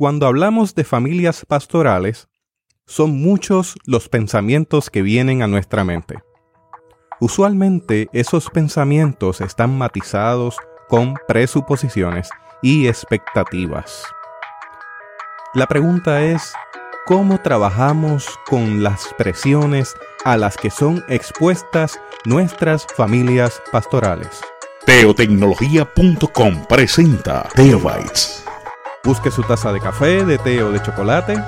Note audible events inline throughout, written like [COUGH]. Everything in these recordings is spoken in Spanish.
Cuando hablamos de familias pastorales, son muchos los pensamientos que vienen a nuestra mente. Usualmente esos pensamientos están matizados con presuposiciones y expectativas. La pregunta es, ¿cómo trabajamos con las presiones a las que son expuestas nuestras familias pastorales? Teotecnología.com presenta Teobytes. Busque su taza de café, de té o de chocolate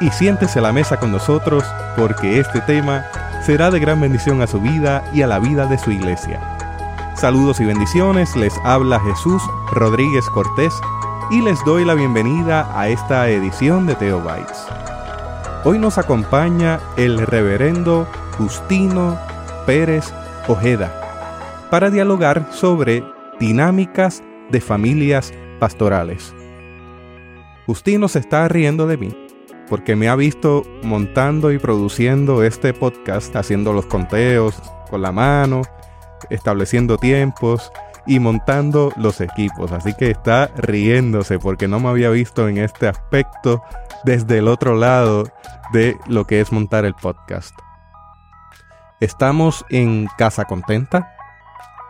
y siéntese a la mesa con nosotros porque este tema será de gran bendición a su vida y a la vida de su iglesia. Saludos y bendiciones, les habla Jesús Rodríguez Cortés y les doy la bienvenida a esta edición de Teobytes. Hoy nos acompaña el reverendo Justino Pérez Ojeda para dialogar sobre dinámicas de familias pastorales. Justino se está riendo de mí porque me ha visto montando y produciendo este podcast, haciendo los conteos con la mano, estableciendo tiempos y montando los equipos. Así que está riéndose porque no me había visto en este aspecto desde el otro lado de lo que es montar el podcast. Estamos en Casa Contenta,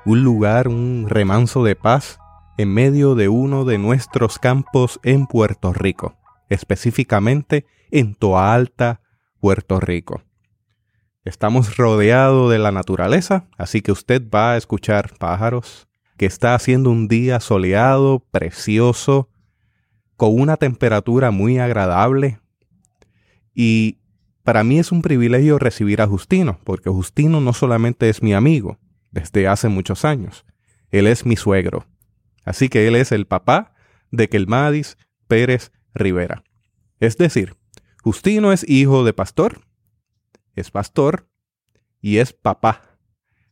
un lugar, un remanso de paz en medio de uno de nuestros campos en Puerto Rico específicamente en Toa Alta, Puerto Rico. Estamos rodeados de la naturaleza, así que usted va a escuchar pájaros, que está haciendo un día soleado, precioso, con una temperatura muy agradable. Y para mí es un privilegio recibir a Justino, porque Justino no solamente es mi amigo desde hace muchos años, él es mi suegro. Así que él es el papá de Kelmadis Pérez Rivera. Es decir, Justino es hijo de pastor, es pastor y es papá.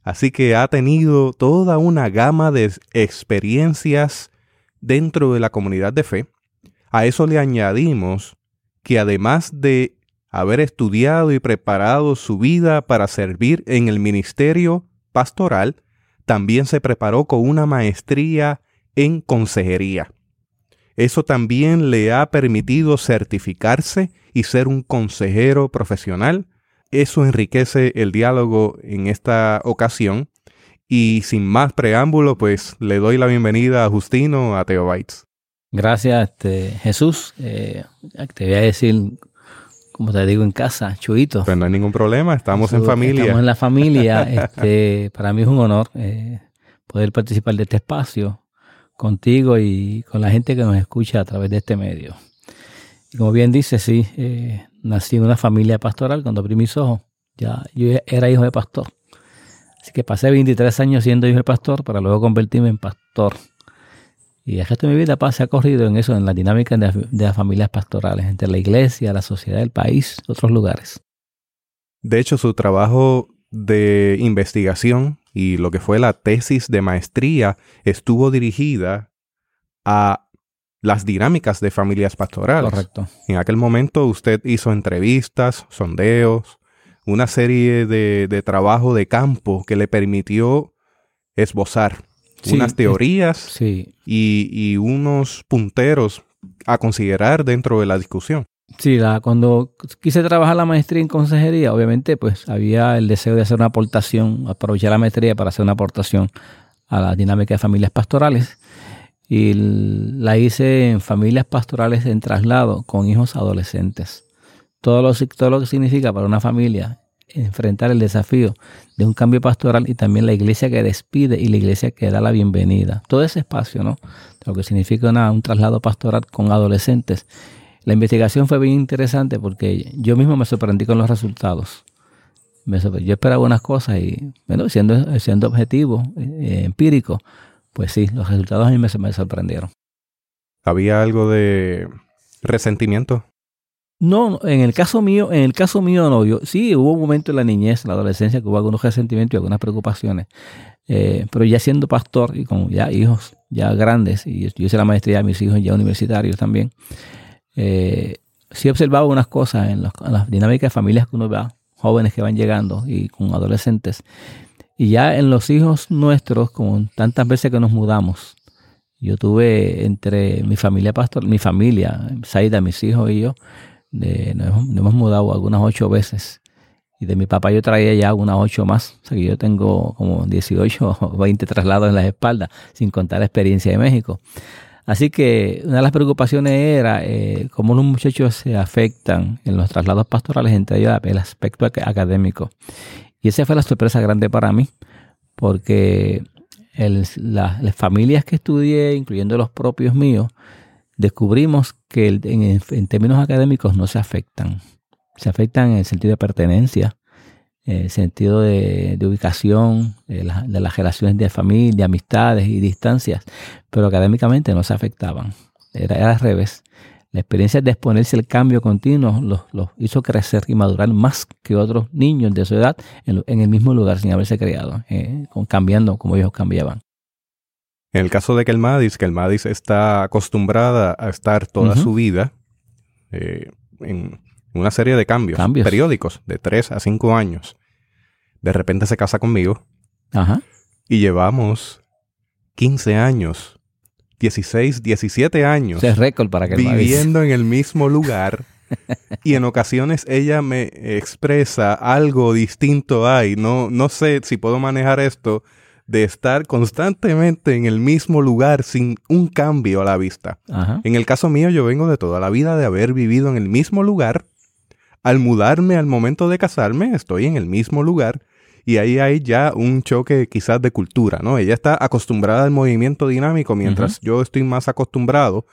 Así que ha tenido toda una gama de experiencias dentro de la comunidad de fe. A eso le añadimos que además de haber estudiado y preparado su vida para servir en el ministerio pastoral, también se preparó con una maestría en consejería. Eso también le ha permitido certificarse y ser un consejero profesional. Eso enriquece el diálogo en esta ocasión. Y sin más preámbulo, pues le doy la bienvenida a Justino a Teobytes. Gracias, este, Jesús. Eh, te voy a decir, como te digo en casa, chuito. Pues no hay ningún problema, estamos en familia. Estamos en la familia. [LAUGHS] Este, para mí es un honor eh, poder participar de este espacio contigo y con la gente que nos escucha a través de este medio. Y como bien dice, sí, eh, nací en una familia pastoral cuando abrí mis ojos. Ya, yo era hijo de pastor. Así que pasé 23 años siendo hijo de pastor para luego convertirme en pastor. Y el resto de mi vida ha corrido en eso, en la dinámica de, de las familias pastorales, entre la iglesia, la sociedad del país, otros lugares. De hecho, su trabajo de investigación y lo que fue la tesis de maestría estuvo dirigida a las dinámicas de familias pastorales. Correcto. En aquel momento usted hizo entrevistas, sondeos, una serie de, de trabajo de campo que le permitió esbozar unas teorías y, y unos punteros a considerar dentro de la discusión. Sí, la, cuando quise trabajar la maestría en consejería, obviamente, pues había el deseo de hacer una aportación, aprovechar la maestría para hacer una aportación a la dinámica de familias pastorales. Y la hice en familias pastorales en traslado con hijos adolescentes. Todo lo, todo lo que significa para una familia enfrentar el desafío de un cambio pastoral y también la iglesia que despide y la iglesia que da la bienvenida. Todo ese espacio, ¿no? Lo que significa un traslado pastoral con adolescentes la investigación fue bien interesante porque yo mismo me sorprendí con los resultados. yo esperaba unas cosas y, bueno, siendo, siendo objetivo, eh, empírico, pues sí, los resultados a mí me, me sorprendieron. ¿Había algo de resentimiento? No, en el caso mío, en el caso mío no. Yo, sí, hubo un momento en la niñez, en la adolescencia, que hubo algunos resentimientos y algunas preocupaciones. Eh, pero ya siendo pastor y con ya hijos ya grandes, y yo hice la maestría de mis hijos ya universitarios también, eh, sí he observado unas cosas en, las dinámicas de familias que uno ve, jóvenes que van llegando y con adolescentes. Y ya en los hijos nuestros, como tantas veces que nos mudamos, Yo tuve entre mi familia pastor, mi familia, Saida, mis hijos y yo, nos, hemos, mudado algunas ocho veces. Y de mi papá yo traía ya unas ocho más. O sea que yo tengo como 18 o 20 traslados en las espaldas, sin contar la experiencia de México. Así que una de las preocupaciones era eh, cómo los muchachos se afectan en los traslados pastorales, entre el aspecto académico. Y esa fue la sorpresa grande para mí, porque las familias que estudié, incluyendo los propios míos, descubrimos que en, términos académicos no se afectan. Se afectan en el sentido de pertenencia, en el sentido de, ubicación, de, las relaciones de familia, amistades y distancias, pero académicamente no se afectaban. Era, al revés. La experiencia de exponerse al cambio continuo los, hizo crecer y madurar más que otros niños de su edad en, el mismo lugar sin haberse criado, eh, cambiando como ellos cambiaban. En el caso de Kelmadis, Kelmadis está acostumbrada a estar toda su vida eh, en una serie de cambios, periódicos de 3 a 5 años. De repente se casa conmigo Ajá. y llevamos 15 años, 16, 17 años es récord para viviendo en el mismo lugar. [LAUGHS] y en ocasiones ella me expresa algo distinto ahí. No, no sé si puedo manejar esto de estar constantemente en el mismo lugar sin un cambio a la vista. En el caso mío, yo vengo de toda la vida de haber vivido en el mismo lugar. Al mudarme al momento de casarme, estoy en el mismo lugar y ahí hay ya un choque quizás de cultura, ¿no? Ella está acostumbrada al movimiento dinámico mientras yo estoy más acostumbrado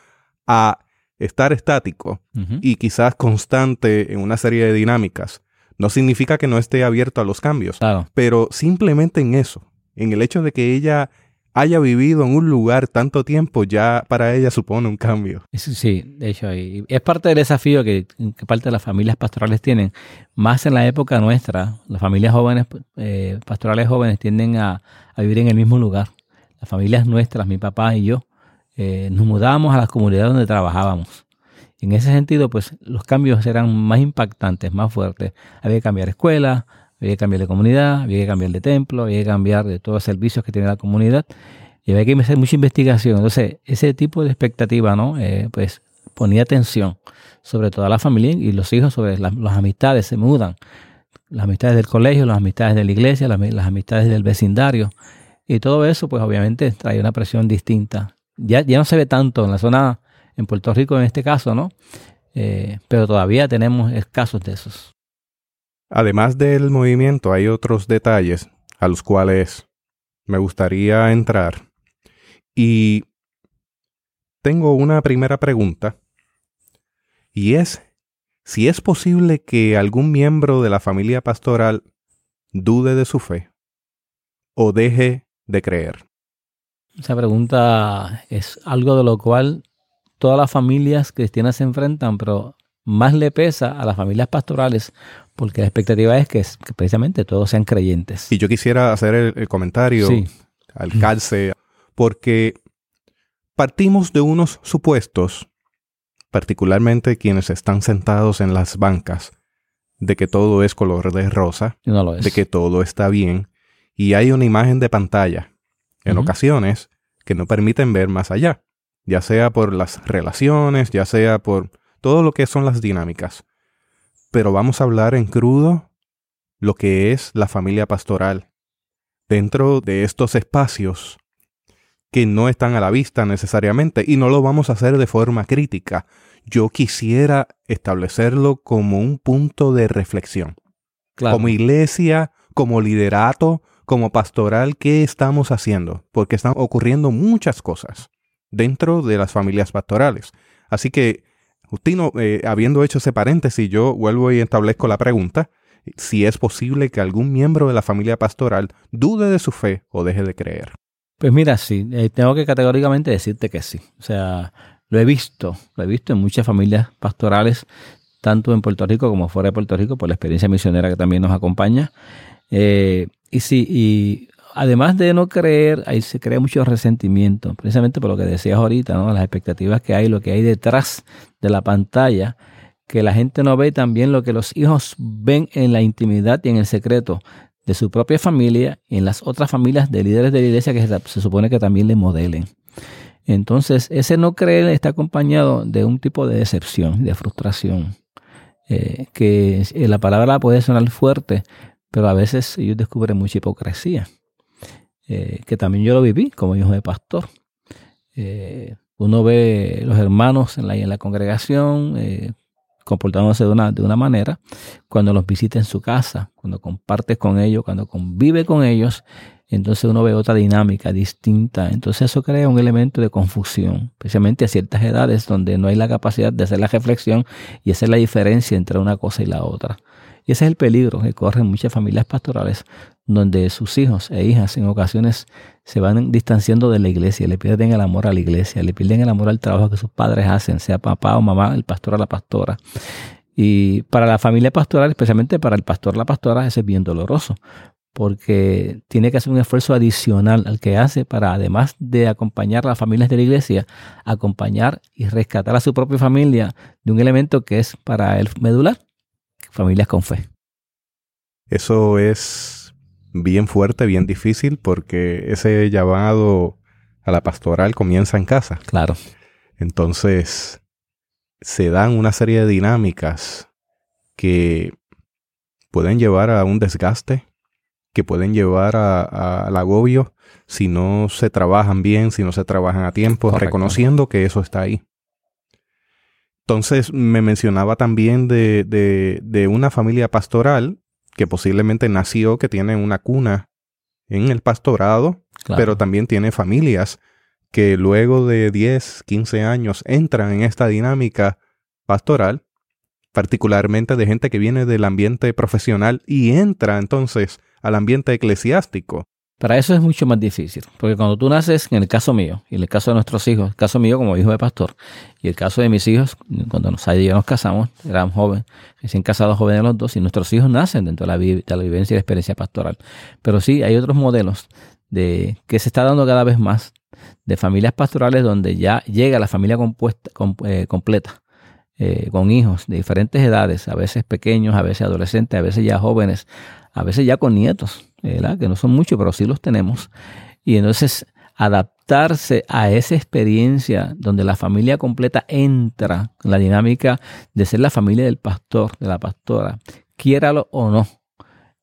a estar estático y quizás constante en una serie de dinámicas. No significa que no esté abierto a los cambios, pero simplemente en eso, en el hecho de que ella haya vivido en un lugar tanto tiempo, ya para ella supone un cambio. Sí, de hecho, es parte del desafío que, parte de las familias pastorales tienen. Más en la época nuestra, las familias jóvenes, eh, pastorales jóvenes, tienden a, vivir en el mismo lugar. Las familias nuestras, mi papá y yo, eh, nos mudábamos a las comunidades donde trabajábamos. En ese sentido, pues los cambios eran más impactantes, más fuertes. Había que cambiar escuela, había que cambiar de comunidad, había que cambiar de templo, había que cambiar de todos los servicios que tiene la comunidad y había que hacer mucha investigación. Entonces, ese tipo de expectativa, ¿no? Eh, pues ponía atención sobre toda la familia y los hijos sobre las, amistades, se mudan. Las amistades del colegio, las amistades de la iglesia, las, amistades del vecindario. Y todo eso, pues obviamente trae una presión distinta. Ya, ya no se ve tanto en la zona, en Puerto Rico en este caso, ¿no? Eh, pero todavía tenemos casos de esos. Además del movimiento, hay otros detalles a los cuales me gustaría entrar. Y tengo una primera pregunta, y es si es posible que algún miembro de la familia pastoral dude de su fe o deje de creer. Esa pregunta es algo de lo cual todas las familias cristianas se enfrentan, pero más le pesa a las familias pastorales porque la expectativa es que, precisamente todos sean creyentes. Y yo quisiera hacer el, comentario al calce, porque partimos de unos supuestos, particularmente quienes están sentados en las bancas, de que todo es color de rosa, de que todo está bien, y hay una imagen de pantalla, en ocasiones, que no permiten ver más allá, ya sea por las relaciones, ya sea por todo lo que son las dinámicas pero vamos a hablar en crudo lo que es la familia pastoral. Dentro de estos espacios que no están a la vista necesariamente y no lo vamos a hacer de forma crítica. Yo quisiera establecerlo como un punto de reflexión. Como iglesia, como liderato, como pastoral, ¿qué estamos haciendo? Porque están ocurriendo muchas cosas dentro de las familias pastorales. Así que Justino, eh, habiendo hecho ese paréntesis, yo vuelvo y establezco la pregunta si es posible que algún miembro de la familia pastoral dude de su fe o deje de creer. Pues mira, sí, eh, tengo que categóricamente decirte que sí. O sea, lo he visto, lo he visto en muchas familias pastorales, tanto en Puerto Rico como fuera de Puerto Rico, por la experiencia misionera que también nos acompaña. Eh, y sí, y además de no creer, ahí se crea mucho resentimiento, precisamente por lo que decías ahorita, ¿no? las expectativas que hay, lo que hay detrás de la pantalla, que la gente no ve también lo que los hijos ven en la intimidad y en el secreto de su propia familia y en las otras familias de líderes de la iglesia que se, supone que también le modelen. Entonces, ese no creer está acompañado de un tipo de decepción, de frustración, eh, que la palabra puede sonar fuerte, pero a veces ellos descubren mucha hipocresía, eh, que también yo lo viví como hijo de pastor. Eh, uno ve los hermanos en la, en la congregación comportándose de una, de una manera, cuando los visita en su casa, cuando compartes con ellos, cuando convive con ellos, entonces uno ve otra dinámica distinta. Entonces eso crea un elemento de confusión, especialmente a ciertas edades donde no hay la capacidad de hacer la reflexión y hacer la diferencia entre una cosa y la otra. Y ese es el peligro que corren muchas familias pastorales, donde sus hijos e hijas en ocasiones se van distanciando de la iglesia, le pierden el amor a la iglesia, le pierden el amor al trabajo que sus padres hacen, sea papá o mamá, el pastor o la pastora. Y para la familia pastoral, especialmente para el pastor o la pastora, eso es bien doloroso, porque tiene que hacer un esfuerzo adicional al que hace para, además de acompañar a las familias de la iglesia, acompañar y rescatar a su propia familia de un elemento que es para el medular, familias con fe. Eso es bien fuerte, bien difícil, porque ese llamado a la pastoral comienza en casa. Claro. Entonces, se dan una serie de dinámicas que pueden llevar a un desgaste que pueden llevar al agobio si no se trabajan bien, si no se trabajan a tiempo, reconociendo que eso está ahí. Entonces me mencionaba también de, una familia pastoral que posiblemente nació, que tiene una cuna en el pastorado, pero también tiene familias que luego de 10, 15 años entran en esta dinámica pastoral, particularmente de gente que viene del ambiente profesional y entra entonces al ambiente eclesiástico. Para eso es mucho más difícil, porque cuando tú naces, en el caso mío, y en el caso de nuestros hijos, el caso mío como hijo de pastor, y el caso de mis hijos, cuando nos, nos casamos, éramos jóvenes, recién casados jóvenes los dos, y nuestros hijos nacen dentro de la, de la vivencia y la experiencia pastoral. Pero sí, hay otros modelos de que se está dando cada vez más de familias pastorales donde ya llega la familia compuesta, eh, completa, eh, con hijos de diferentes edades, a veces pequeños, a veces adolescentes, a veces ya jóvenes, a veces ya con nietos, ¿verdad? que no son muchos, pero sí los tenemos. Y entonces adaptarse a esa experiencia donde la familia completa entra en la dinámica de ser la familia del pastor, de la pastora, quiéralo o no,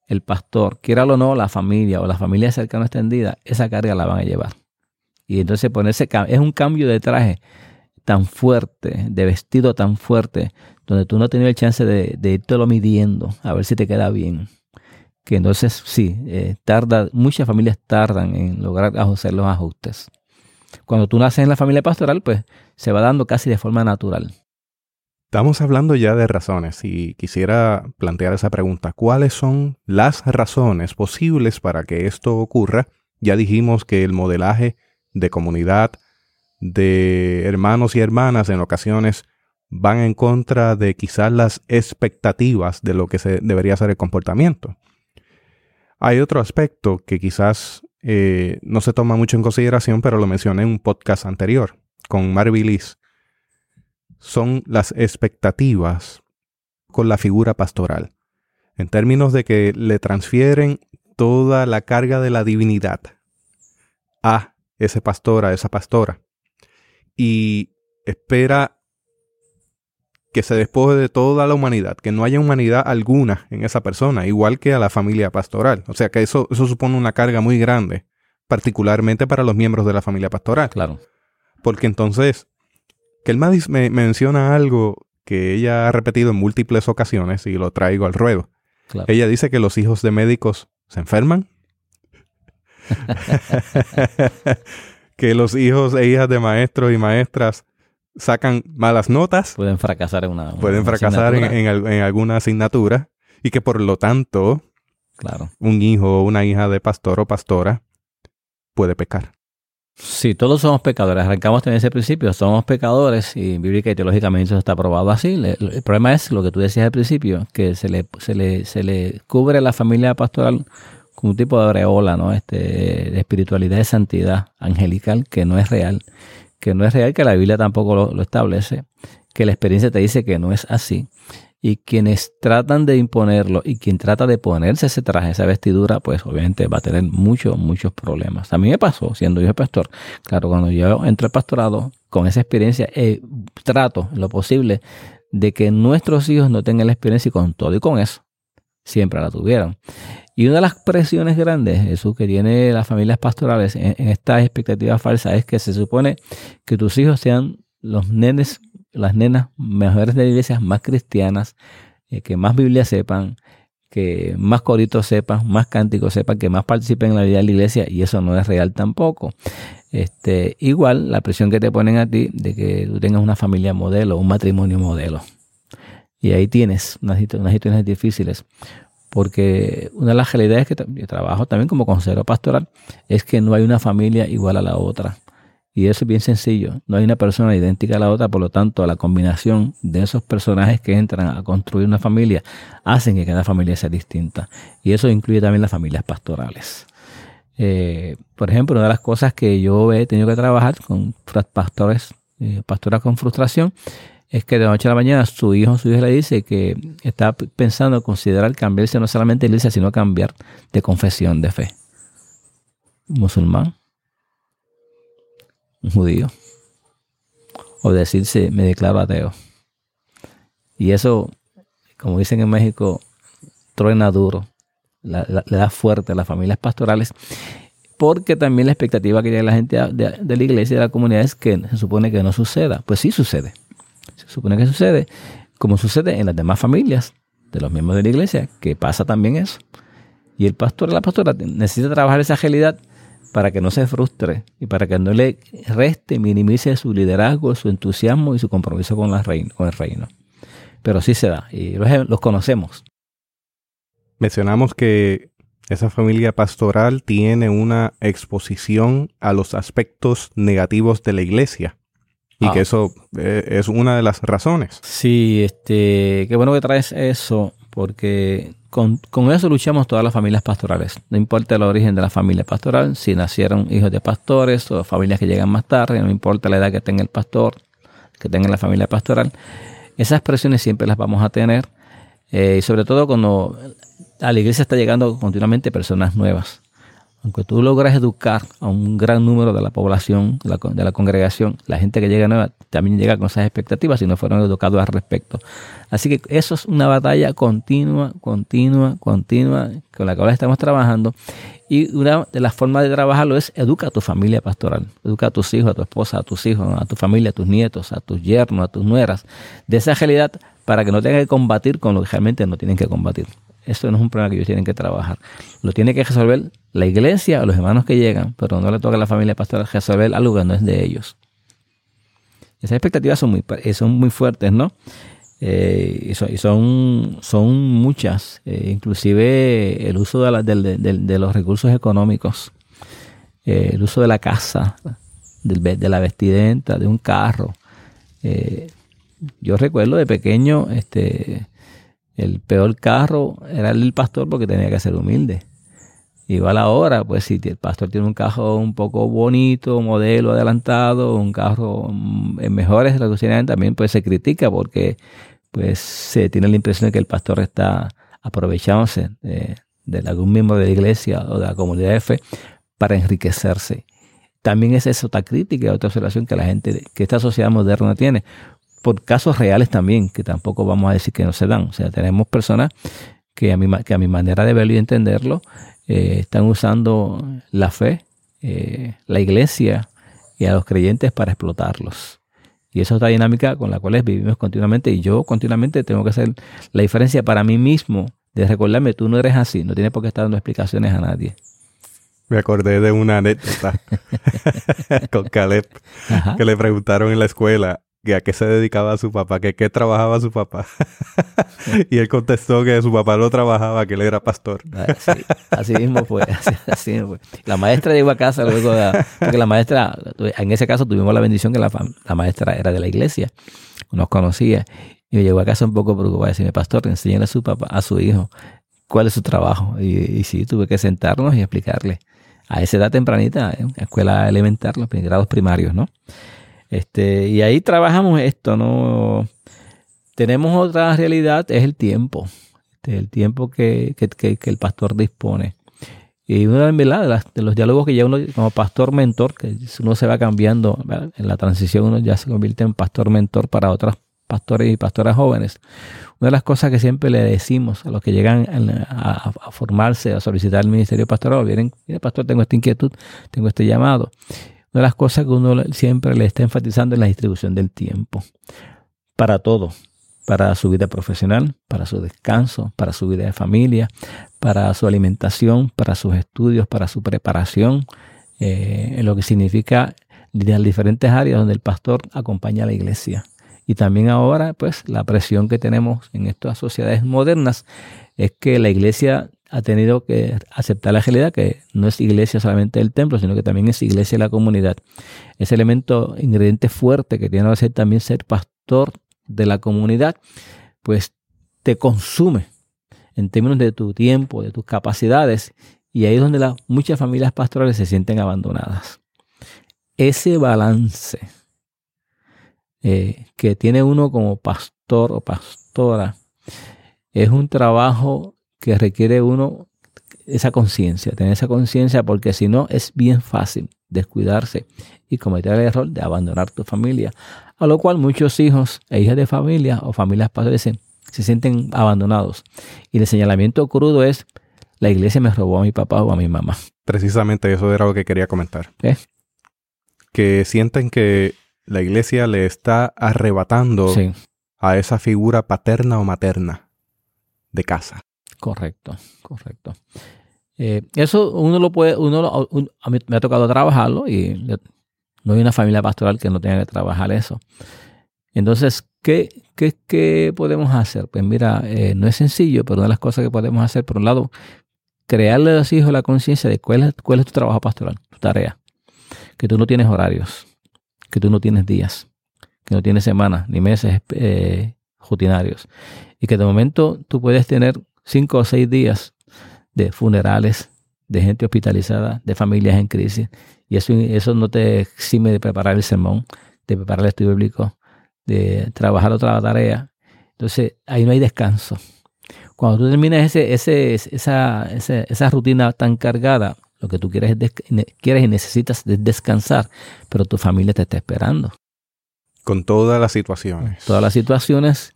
el pastor, quiéralo o no, la familia o la familia cercana extendida, esa carga la van a llevar. Y entonces ponerse, es un cambio de traje tan fuerte, de vestido tan fuerte, donde tú no has tenido el chance de, de lo midiendo, a ver si te queda bien que entonces sí, eh, tarda, muchas familias tardan en lograr hacer los ajustes. Cuando tú naces en la familia pastoral, pues se va dando casi de forma natural. Estamos hablando ya de razones y quisiera plantear esa pregunta. ¿Cuáles son las razones posibles para que esto ocurra? Ya dijimos que el modelaje de comunidad, de hermanos y hermanas en ocasiones van en contra de quizás las expectativas de lo que se debería ser el comportamiento. Hay otro aspecto que quizás eh, no se toma mucho en consideración, pero lo mencioné en un podcast anterior con Marvilis. Son las expectativas con la figura pastoral, en términos de que le transfieren toda la carga de la divinidad a ese pastor, a esa pastora, y espera que se despoje de toda la humanidad, que no haya humanidad alguna en esa persona, igual que a la familia pastoral. O sea que eso, eso supone una carga muy grande, particularmente para los miembros de la familia pastoral. Claro. Porque entonces, que el Madis me, menciona algo que ella ha repetido en múltiples ocasiones y lo traigo al ruedo. Ella dice que los hijos de médicos se enferman. [LAUGHS] que los hijos e hijas de maestros y maestras sacan malas notas. Pueden fracasar en una. pueden fracasar en, alguna asignatura. Y que por lo tanto, claro. un hijo o una hija de pastor o pastora puede pecar. Sí, todos somos pecadores. Arrancamos también ese principio. Somos pecadores y bíblica y teológicamente eso está probado así. el problema es lo que tú decías al principio, que se le, se le, se le cubre a la familia pastoral con un tipo de aureola, ¿no? Este, de espiritualidad, de santidad angelical que no es real que no es real, que la Biblia tampoco lo, establece, que la experiencia te dice que no es así. Y quienes tratan de imponerlo y quien trata de ponerse ese traje, esa vestidura, pues obviamente va a tener muchos, muchos problemas. A mí me pasó, siendo yo pastor, claro, cuando yo entré al pastorado, con esa experiencia, eh, trato lo posible de que nuestros hijos no tengan la experiencia y con todo y con eso, siempre la tuvieron. Y una de las presiones grandes, eso que tiene las familias pastorales en, esta expectativa falsa es que se supone que tus hijos sean los nenes, las nenas mejores de la iglesia, más cristianas, eh, que más Biblia sepan, que más coritos sepan, más cánticos sepan, que más participen en la vida de la iglesia, y eso no es real tampoco. Este, igual la presión que te ponen a ti de que tú tengas una familia modelo, un matrimonio modelo. Y ahí tienes unas, unas situaciones difíciles porque una de las realidades que yo trabajo también como consejero pastoral es que no hay una familia igual a la otra. Y eso es bien sencillo. No hay una persona idéntica a la otra, por lo tanto, la combinación de esos personajes que entran a construir una familia hacen que cada familia sea distinta. Y eso incluye también las familias pastorales. Eh, por ejemplo, una de las cosas que yo he tenido que trabajar con pastores, eh, pastoras con frustración, es que de noche a la mañana su hijo, su hija le dice que está pensando considerar cambiarse no solamente de iglesia, sino cambiar de confesión de fe. Un musulmán, un judío, o decirse me declaro ateo. Y eso, como dicen en México, truena duro, le da fuerte a las familias pastorales porque también la expectativa que tiene la gente de, de, la iglesia y de la comunidad es que se supone que no suceda. Pues sí sucede supone que sucede, como sucede en las demás familias de los miembros de la iglesia, que pasa también eso. Y el pastor o la pastora necesita trabajar esa agilidad para que no se frustre y para que no le reste, minimice su liderazgo, su entusiasmo y su compromiso con, la reino, con el reino. Pero sí se da y los, los conocemos. Mencionamos que esa familia pastoral tiene una exposición a los aspectos negativos de la iglesia. Y que ah. eso eh, es una de las razones. Sí, este, qué bueno que traes eso, porque con, eso luchamos todas las familias pastorales. No importa el origen de la familia pastoral, si nacieron hijos de pastores o familias que llegan más tarde, no importa la edad que tenga el pastor, que tenga la familia pastoral. Esas presiones siempre las vamos a tener, eh, y sobre todo cuando a la iglesia está llegando continuamente personas nuevas aunque tú logras educar a un gran número de la población, de la, congregación, la gente que llega nueva también llega con esas expectativas si no fueron educados al respecto. Así que eso es una batalla continua, continua, continua, con la que ahora estamos trabajando. Y una de las formas de trabajarlo es educa a tu familia pastoral, educa a tus hijos, a tu esposa, a tus hijos, a tu familia, a tus nietos, a tus yernos, a tus nueras, de esa realidad para que no tengan que combatir con lo que realmente no tienen que combatir. Eso no es un problema que ellos tienen que trabajar. Lo tiene que resolver la iglesia o los hermanos que llegan, pero no le toca a la familia pastoral resolver algo que no es de ellos. Esas expectativas son muy, eh, son muy fuertes, ¿no? Eh, y, son, son, muchas, eh, inclusive el uso de, los recursos económicos, el uso de la casa, de la vestimenta, de un carro. yo recuerdo de pequeño, este, el peor carro era el del pastor porque tenía que ser humilde. Igual ahora, pues si el pastor tiene un carro un poco bonito, modelo adelantado, un carro mm, en mejores relaciones, también pues se critica porque pues se tiene la impresión de que el pastor está aprovechándose de, algún miembro de la iglesia o de la comunidad de fe para enriquecerse. También es esa otra crítica, otra observación que la gente, que esta sociedad moderna tiene por casos reales también, que tampoco vamos a decir que no se dan. O sea, tenemos personas que a mi, que a mi manera de verlo y entenderlo, eh, están usando la fe, eh, la iglesia y a los creyentes para explotarlos. Y esa es otra dinámica con la cual vivimos continuamente y yo continuamente tengo que hacer la diferencia para mí mismo de recordarme, tú no eres así, no tienes por qué estar dando explicaciones a nadie. Me acordé de una anécdota [LAUGHS] [LAUGHS] con Caleb, que le preguntaron en la escuela, a qué se dedicaba su papá, que qué trabajaba su papá. [LAUGHS] y él contestó que su papá no trabajaba, que él era pastor. Ah, así mismo fue, [LAUGHS] así, fue. La maestra llegó a casa luego de, porque la maestra, en ese caso tuvimos la bendición que la, maestra era de la iglesia, nos conocía, y llegó a casa un poco preocupada, decirme, pastor, enséñale a su papá, a su hijo, cuál es su trabajo. Y, y sí, tuve que sentarnos y explicarle a esa edad tempranita, en escuela elemental, los grados primarios, ¿no? Este, y ahí trabajamos esto, ¿no? tenemos otra realidad, es el tiempo, este, el tiempo que, que, que, el pastor dispone. Y una de, de, los diálogos que ya uno como pastor mentor, que uno se va cambiando, en la transición uno ya se convierte en pastor mentor para otros pastores y pastoras jóvenes. Una de las cosas que siempre le decimos a los que llegan a, formarse, a solicitar el ministerio pastoral, vienen, mire pastor, tengo esta inquietud, tengo este llamado. Una de las cosas que uno siempre le está enfatizando es la distribución del tiempo. Para todo, para su vida profesional, para su descanso, para su vida de familia, para su alimentación, para sus estudios, para su preparación, eh, lo que significa las diferentes áreas donde el pastor acompaña a la iglesia. Y también ahora, pues, la presión que tenemos en estas sociedades modernas es que la iglesia ha tenido que aceptar la realidad que no es iglesia solamente del templo, sino que también es iglesia la comunidad. Ese elemento, ingrediente fuerte que tiene que ser también ser pastor de la comunidad, pues te consume en términos de tu tiempo, de tus capacidades, y ahí es donde muchas familias pastorales se sienten abandonadas. Ese balance eh, que tiene uno como pastor o pastora es un trabajo que requiere uno esa conciencia, tener esa conciencia, porque si no es bien fácil descuidarse y cometer el error de abandonar tu familia. A lo cual muchos hijos e hijas de familia o familias padres se, sienten abandonados. Y el señalamiento crudo es, la iglesia me robó a mi papá o a mi mamá. Precisamente eso era lo que quería comentar. Que sienten que la iglesia le está arrebatando a esa figura paterna o materna de casa. Correcto, correcto. Eh, eso uno lo puede, uno a mí me ha tocado trabajarlo y no hay una familia pastoral que no tenga que trabajar eso. Entonces, ¿qué, qué, qué podemos hacer? Pues mira, eh, no es sencillo, pero una de las cosas que podemos hacer, por un lado, crearle a los hijos la conciencia de cuál es, cuál es tu trabajo pastoral, tu tarea, que tú no tienes horarios, que tú no tienes días, que no tienes semanas ni meses eh, rutinarios. Y que de momento tú puedes tener cinco o seis días de funerales, de gente hospitalizada, de familias en crisis. Y eso, eso no te exime de preparar el sermón, de preparar el estudio bíblico, de trabajar otra tarea. Entonces, ahí no hay descanso. Cuando tú terminas ese, ese, esa, esa rutina tan cargada, lo que tú quieres, quieres y necesitas descansar, pero tu familia te está esperando. Con todas las situaciones. Todas las situaciones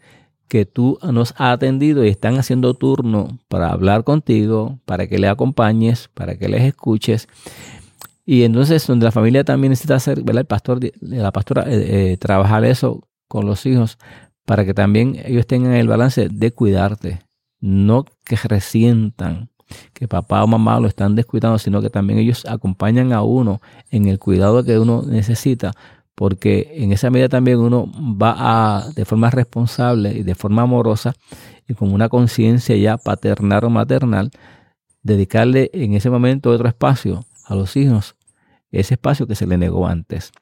que tú nos has atendido y están haciendo turno para hablar contigo, para que le acompañes, para que les escuches. Y entonces, donde la familia también necesita hacer, ¿verdad? El pastor, la pastora, eh, eh, trabajar eso con los hijos para que también ellos tengan el balance de cuidarte, no que resientan que papá o mamá lo están descuidando, sino que también ellos acompañan a uno en el cuidado que uno necesita, porque en esa medida también uno va a, de forma responsable y de forma amorosa y con una conciencia ya paternal o maternal, dedicarle en ese momento otro espacio a los hijos, ese espacio que se le negó antes.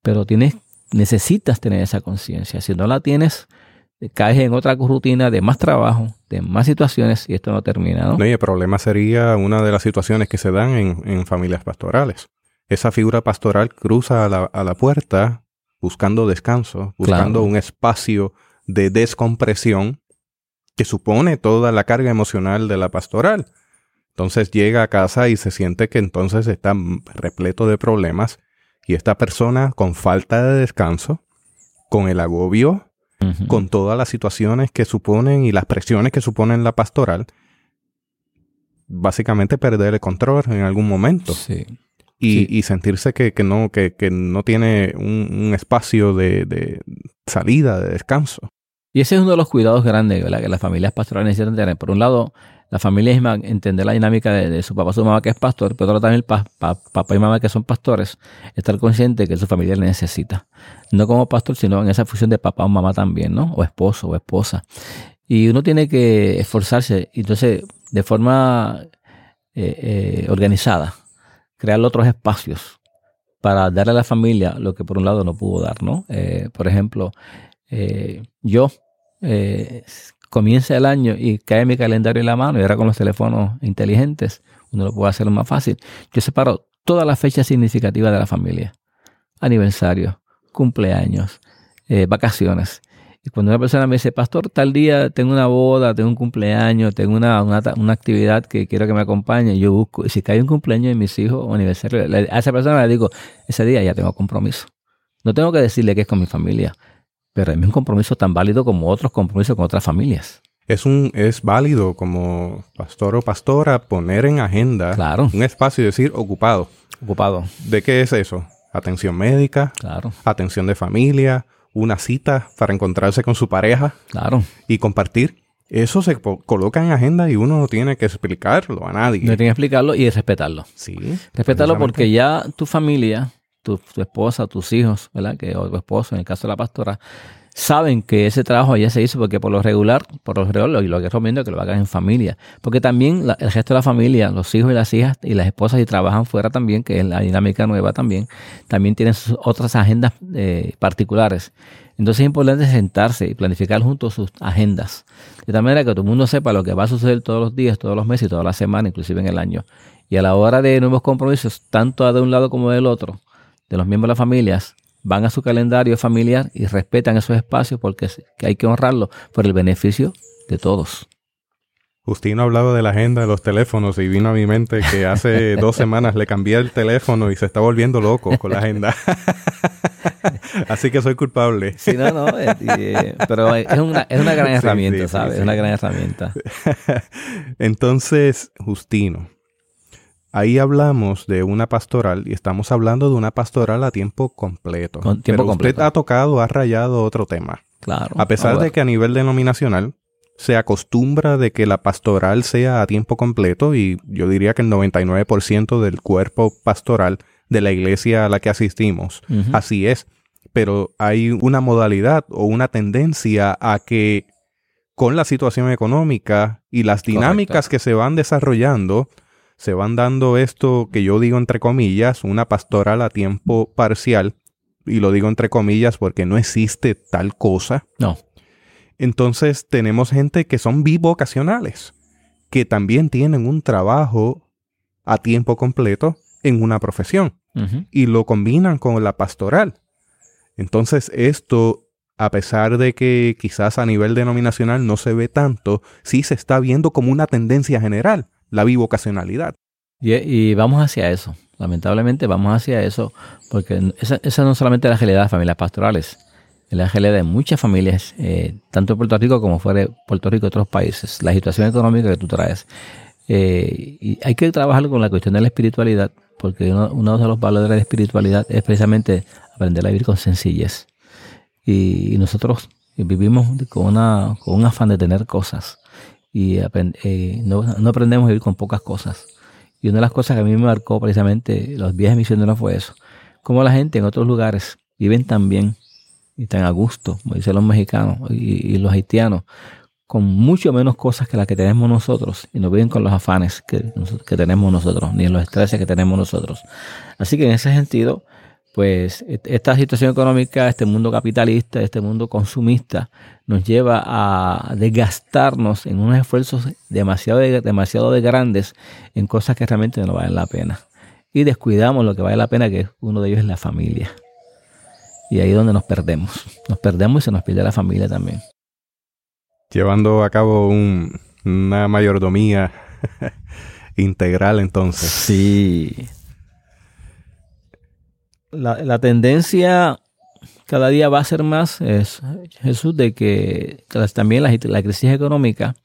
Pero tienes, necesitas tener esa conciencia. Si no la tienes, caes en otra rutina de más trabajo, de más situaciones y esto no termina, ¿no? y el problema sería una de las situaciones que se dan en, familias pastorales. Esa figura pastoral cruza a la, puerta buscando descanso, buscando un espacio de descompresión que supone toda la carga emocional de la pastoral. Entonces llega a casa y se siente que entonces está repleto de problemas y esta persona con falta de descanso, con el agobio con todas las situaciones que suponen y las presiones que suponen la pastoral, básicamente perder el control en algún momento. Y, sentirse que, no, que, no tiene un, espacio de, salida, de descanso. Y ese es uno de los cuidados grandes que las familias pastorales necesitan tener. Por un lado, la familia es entender la dinámica de, su papá, su mamá que es pastor, pero también el papá y mamá que son pastores, estar consciente que su familia le necesita. No como pastor, sino en esa función de papá o mamá también, ¿no? O esposo o esposa. Y uno tiene que esforzarse, entonces, de forma eh, eh, organizada, crear otros espacios para darle a la familia lo que por un lado no pudo dar, ¿no? Eh, por ejemplo, yo eh, comienza el año y cae mi calendario en la mano y ahora con los teléfonos inteligentes uno lo puede hacer más fácil. Yo separo todas las fechas significativas de la familia. Aniversario, cumpleaños, eh, vacaciones. Y cuando una persona me dice, pastor, tal día tengo una boda, tengo un cumpleaños, tengo una, una, una actividad que quiero que me acompañe, yo busco, y si cae un cumpleaños de mis hijos o aniversario, a esa persona le digo, ese día ya tengo compromiso. No tengo que decirle que es con mi familia, pero es un compromiso tan válido como otros compromisos con otras familias. Es, un, es válido como pastor o pastora poner en agenda Claro. un espacio y decir ocupado. Ocupado. ¿De qué es eso? Atención médica, Claro, atención de familia, una cita para encontrarse con su pareja claro. y compartir. Eso se coloca en agenda y uno no tiene que explicarlo a nadie. No hay que explicarlo y respetarlo. Sí. Respetarlo porque ya tu familia, tu, tu esposa, tus hijos, ¿verdad? Que, o tu esposo, en el caso de la pastora, saben que ese trabajo ya se hizo porque por lo regular, por lo regular, lo, lo que recomiendo que lo hagan en familia. Porque también la- el resto de la familia, los hijos y las hijas y las esposas y trabajan fuera también, que es la dinámica nueva también, también tienen sus otras agendas eh, particulares. Entonces es importante sentarse y planificar juntos sus agendas. De tal manera que todo el mundo sepa lo que va a suceder todos los días, todos los meses todas las semanas, inclusive en el año. Y a la hora de nuevos compromisos, tanto de un lado como del otro, de los miembros de las familias, van a su calendario familiar y respetan esos espacios porque hay que honrarlos por el beneficio de todos. Justino hablaba de la agenda de los teléfonos y vino a mi mente que hace [LAUGHS] dos semanas le cambié el teléfono y se está volviendo loco con la agenda. [LAUGHS] Así que soy culpable. Sí, no, no, eh, eh, pero es una, es una gran herramienta, sí, sí, ¿sabes? sí. Es una gran herramienta. [LAUGHS] Entonces, Justino, ahí hablamos de una pastoral y estamos hablando de una pastoral a tiempo completo. Con tiempo Pero completo. usted ha tocado, ha rayado otro tema. Claro. A pesar de que a nivel denominacional se acostumbra de que la pastoral sea a tiempo completo y yo diría que el 99% del cuerpo pastoral de la iglesia a la que asistimos, así es. Pero hay una modalidad o una tendencia a que con la situación económica y las dinámicas que se van desarrollando, se van dando esto que yo digo entre comillas, una pastoral a tiempo parcial, y lo digo entre comillas porque no existe tal cosa. No, Entonces tenemos gente que son bivocacionales, que también tienen un trabajo a tiempo completo en una profesión y lo combinan con la pastoral. Entonces esto, a pesar de que quizás a nivel denominacional no se ve tanto, sí se está viendo como una tendencia general, la bivocacionalidad. Y, y vamos hacia eso. Lamentablemente vamos hacia eso porque esa, esa no solamente es la realidad de las familias pastorales, es la realidad de muchas familias, eh, tanto en Puerto Rico como fuera de Puerto Rico y otros países. La situación económica que tú traes. Eh, y hay que trabajar con la cuestión de la espiritualidad porque uno, de los valores de la espiritualidad es precisamente aprender a vivir con sencillez. Y, y nosotros vivimos con, una, con un afán de tener cosas y eh, no, no aprendemos a vivir con pocas cosas. Y una de las cosas que a mí me marcó precisamente los viajes misioneros fue eso. Cómo la gente en otros lugares viven tan bien y tan a gusto, como dicen los mexicanos y, los haitianos, con mucho menos cosas que las que tenemos nosotros y no viven con los afanes que, que tenemos nosotros, ni los estreses que tenemos nosotros. Así que en ese sentido, pues esta situación económica, este mundo capitalista, este mundo consumista, nos lleva a desgastarnos en unos esfuerzos demasiado de, demasiado de grandes en cosas que realmente no valen la pena. Y descuidamos lo que vale la pena, que uno de ellos es la familia. Y ahí es donde nos perdemos. Nos perdemos y se nos pierde la familia también. Llevando a cabo un- una mayordomía [LAUGHS] integral entonces. Sí. La, la tendencia cada día va a ser más, es, Jesús, de que, también la, la crisis económica,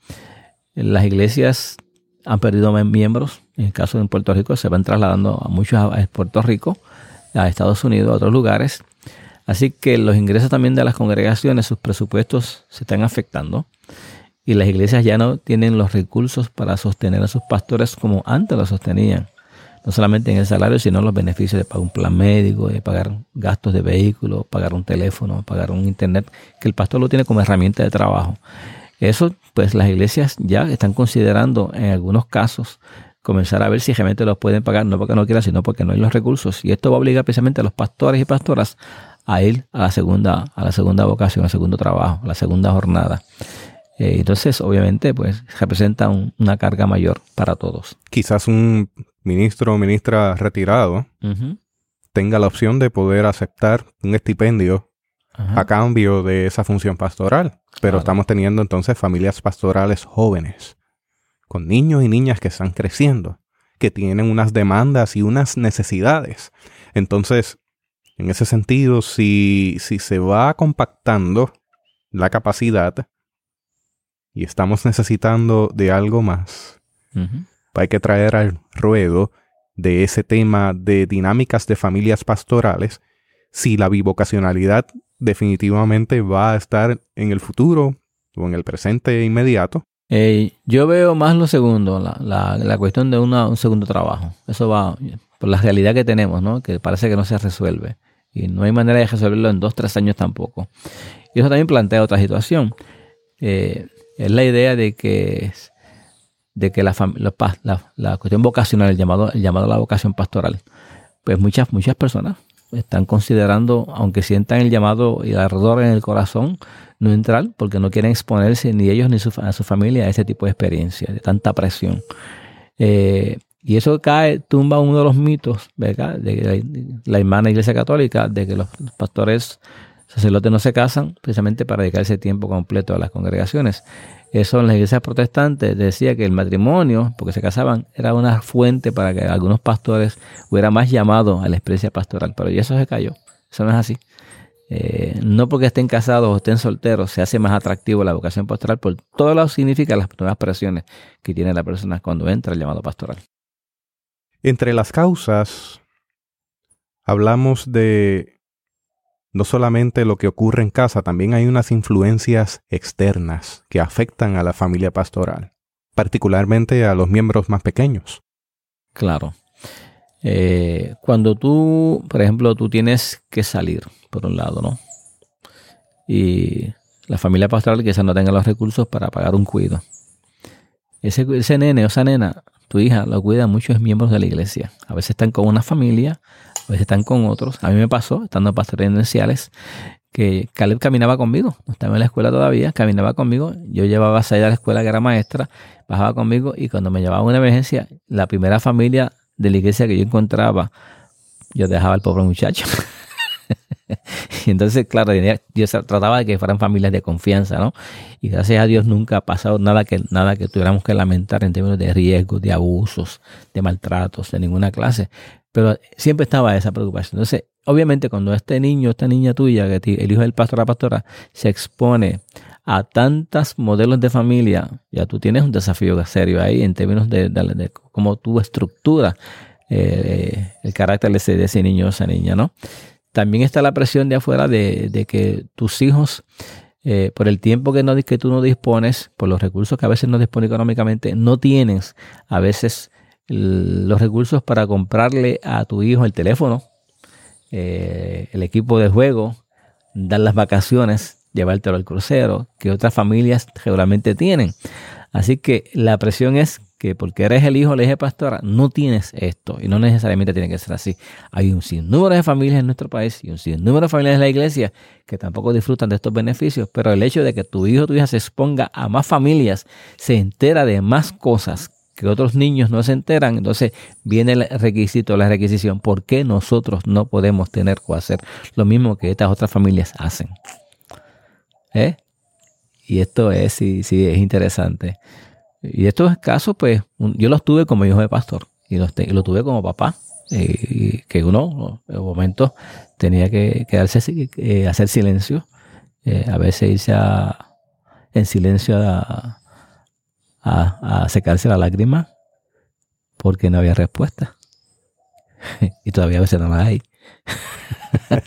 las iglesias han perdido miembros. En el caso de Puerto Rico, se van trasladando a muchos a Puerto Rico, a Estados Unidos, a otros lugares. Así que los ingresos también de las congregaciones, sus presupuestos se están afectando. Y las iglesias ya no tienen los recursos para sostener a sus pastores como antes los sostenían. No solamente en el salario, sino en los beneficios de pagar un plan médico, de pagar gastos de vehículo, pagar un teléfono, pagar un internet, que el pastor lo tiene como herramienta de trabajo. Eso, pues las iglesias ya están considerando en algunos casos comenzar a ver si realmente los pueden pagar, no porque no quieran, sino porque no hay los recursos. Y esto va a obligar precisamente a los pastores y pastoras a ir a la segunda, a la segunda vocación, al segundo trabajo, a la segunda jornada. Eh, entonces, obviamente, pues representa un- una carga mayor para todos. Quizás un ministro o ministra retirado tenga la opción de poder aceptar un estipendio a cambio de esa función pastoral. Pero estamos teniendo entonces familias pastorales jóvenes, con niños y niñas que están creciendo, que tienen unas demandas y unas necesidades. Entonces, en ese sentido, si, si se va compactando la capacidad y estamos necesitando de algo más, hay que traer al ruedo de ese tema de dinámicas de familias pastorales si la bivocacionalidad definitivamente va a estar en el futuro o en el presente inmediato. Yo veo más lo segundo, la, la, cuestión de un segundo trabajo. Eso va por la realidad que tenemos, ¿no? que parece que no se resuelve. Y no hay manera de resolverlo en dos, tres años tampoco. Y eso también plantea otra situación. Eh, es la idea de que, de que la, la, la, cuestión vocacional, el llamado, el llamado a la vocación pastoral, pues muchas, muchas personas están considerando, aunque sientan el llamado y el ardor en el corazón, no entrar porque no quieren exponerse ni ellos ni su, a su familia a ese tipo de experiencia, de tanta presión. Eh, y eso cae, tumba uno de los mitos. De la, hermana iglesia católica, de que los pastores sacerdotes no se casan precisamente para dedicarse tiempo completo a las congregaciones. Eso en las iglesias protestantes decía que el matrimonio, porque se casaban, era una fuente para que algunos pastores hubieran más llamado a la experiencia pastoral. Pero eso se cayó. Eso no es así. Eh, no porque estén casados o estén solteros se hace más atractivo la vocación pastoral por todo lo significa las nuevas presiones que tiene la persona cuando entra el llamado pastoral. Entre las causas, hablamos de no solamente lo que ocurre en casa, también hay unas influencias externas que afectan a la familia pastoral, particularmente a los miembros más pequeños. Claro. Eh, cuando tú, por ejemplo, tú tienes que salir, por un lado, ¿no? Y la familia pastoral quizás no tenga los recursos para pagar un cuido. Ese, ese nene o esa nena, tu hija, lo cuida muchos miembros de la iglesia. A veces están con una familia, veces están con otros. A mí me pasó, estando en pastores que Caleb caminaba conmigo. estaba en la escuela todavía, caminaba conmigo. Yo llevaba a salir a la escuela que era maestra, bajaba conmigo y cuando me llevaba una emergencia, la primera familia de la iglesia que yo encontraba, yo dejaba al pobre muchacho. [LAUGHS] y entonces, claro, yo trataba de que fueran familias de confianza, ¿no? Y gracias a Dios nunca ha pasado nada que, nada que tuviéramos que lamentar en términos de riesgos, de abusos, de maltratos, de ninguna clase. Pero siempre estaba esa preocupación. Entonces, obviamente, cuando este niño, esta niña tuya, que el hijo del pastor la pastora, se expone a tantos modelos de familia, ya tú tienes un desafío serio ahí en términos de, de, cómo tú estructuras eh, el carácter de ese, de niño o esa niña, ¿no? También está la presión de afuera de, que tus hijos, eh, por el tiempo que, no, que tú no dispones, por los recursos que a veces no dispones económicamente, no tienes a veces los recursos para comprarle a tu hijo el teléfono, eh, el equipo de juego, dar las vacaciones, llevártelo al crucero, que otras familias regularmente tienen. Así que la presión es que porque eres el hijo, le dije pastora, no tienes esto y no necesariamente tiene que ser así. Hay un sinnúmero de familias en nuestro país y un sinnúmero de familias en la iglesia que tampoco disfrutan de estos beneficios, pero el hecho de que tu hijo o tu hija se exponga a más familias, se entera de más cosas que otros niños no se enteran, entonces viene el requisito, la requisición, ¿por qué nosotros no podemos tener o hacer lo mismo que estas otras familias hacen? ¿Eh? Y esto es, sí, sí, es interesante. Y estos casos, pues, yo los tuve como hijo de pastor y los, lo tuve como papá, eh, que uno en momentos tenía que quedarse, eh, hacer silencio, eh, a veces irse en silencio a, a, secarse la lágrima porque no había respuesta. [LAUGHS] y todavía a veces no la hay. [LAUGHS]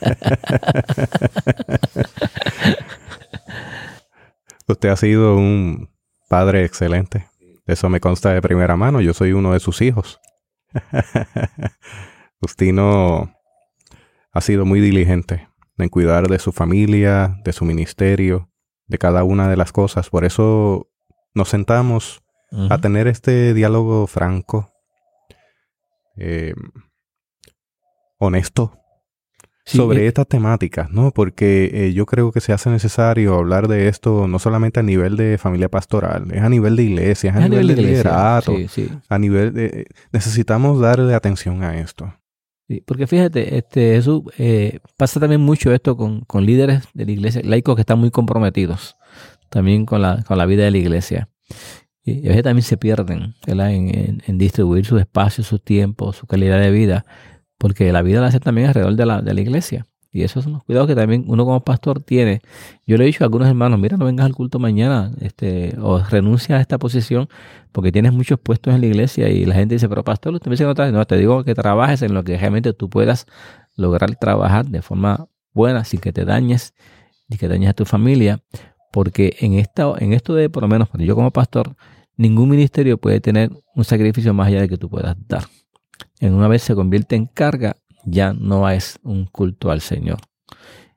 Usted ha sido un padre excelente. Eso me consta de primera mano. Yo soy uno de sus hijos. [LAUGHS] Justino ha sido muy diligente en cuidar de su familia, de su ministerio, de cada una de las cosas. Por eso nos sentamos a tener este diálogo franco, eh, honesto, sobre eh, estas temáticas, ¿no? Porque eh, yo creo que se hace necesario hablar de esto no solamente a nivel de familia pastoral, es a nivel de iglesia, es a, nivel, de, liderato, a nivel de... Necesitamos darle atención a esto. Porque fíjate, este, Jesús, eh, pasa también mucho esto con, con, líderes de la iglesia, laicos que están muy comprometidos también con la, con la vida de la iglesia. Y a veces también se pierden en, en, distribuir su espacio, su tiempo, su calidad de vida, porque la vida la hace también alrededor de la, de la iglesia. Y esos son los cuidados que también uno como pastor tiene. Yo le he dicho a algunos hermanos, mira, no vengas al culto mañana, este, o renuncia a esta posición, porque tienes muchos puestos en la iglesia y la gente dice, pero pastor, usted me dice no, no te digo que trabajes en lo que realmente tú puedas lograr trabajar de forma buena, sin que te dañes, ni que dañes a tu familia, porque en, esta, en esto de, por lo menos, yo como pastor, ningún ministerio puede tener un sacrificio más allá de que tú puedas dar. En una vez se convierte en carga, ya no es un culto al Señor.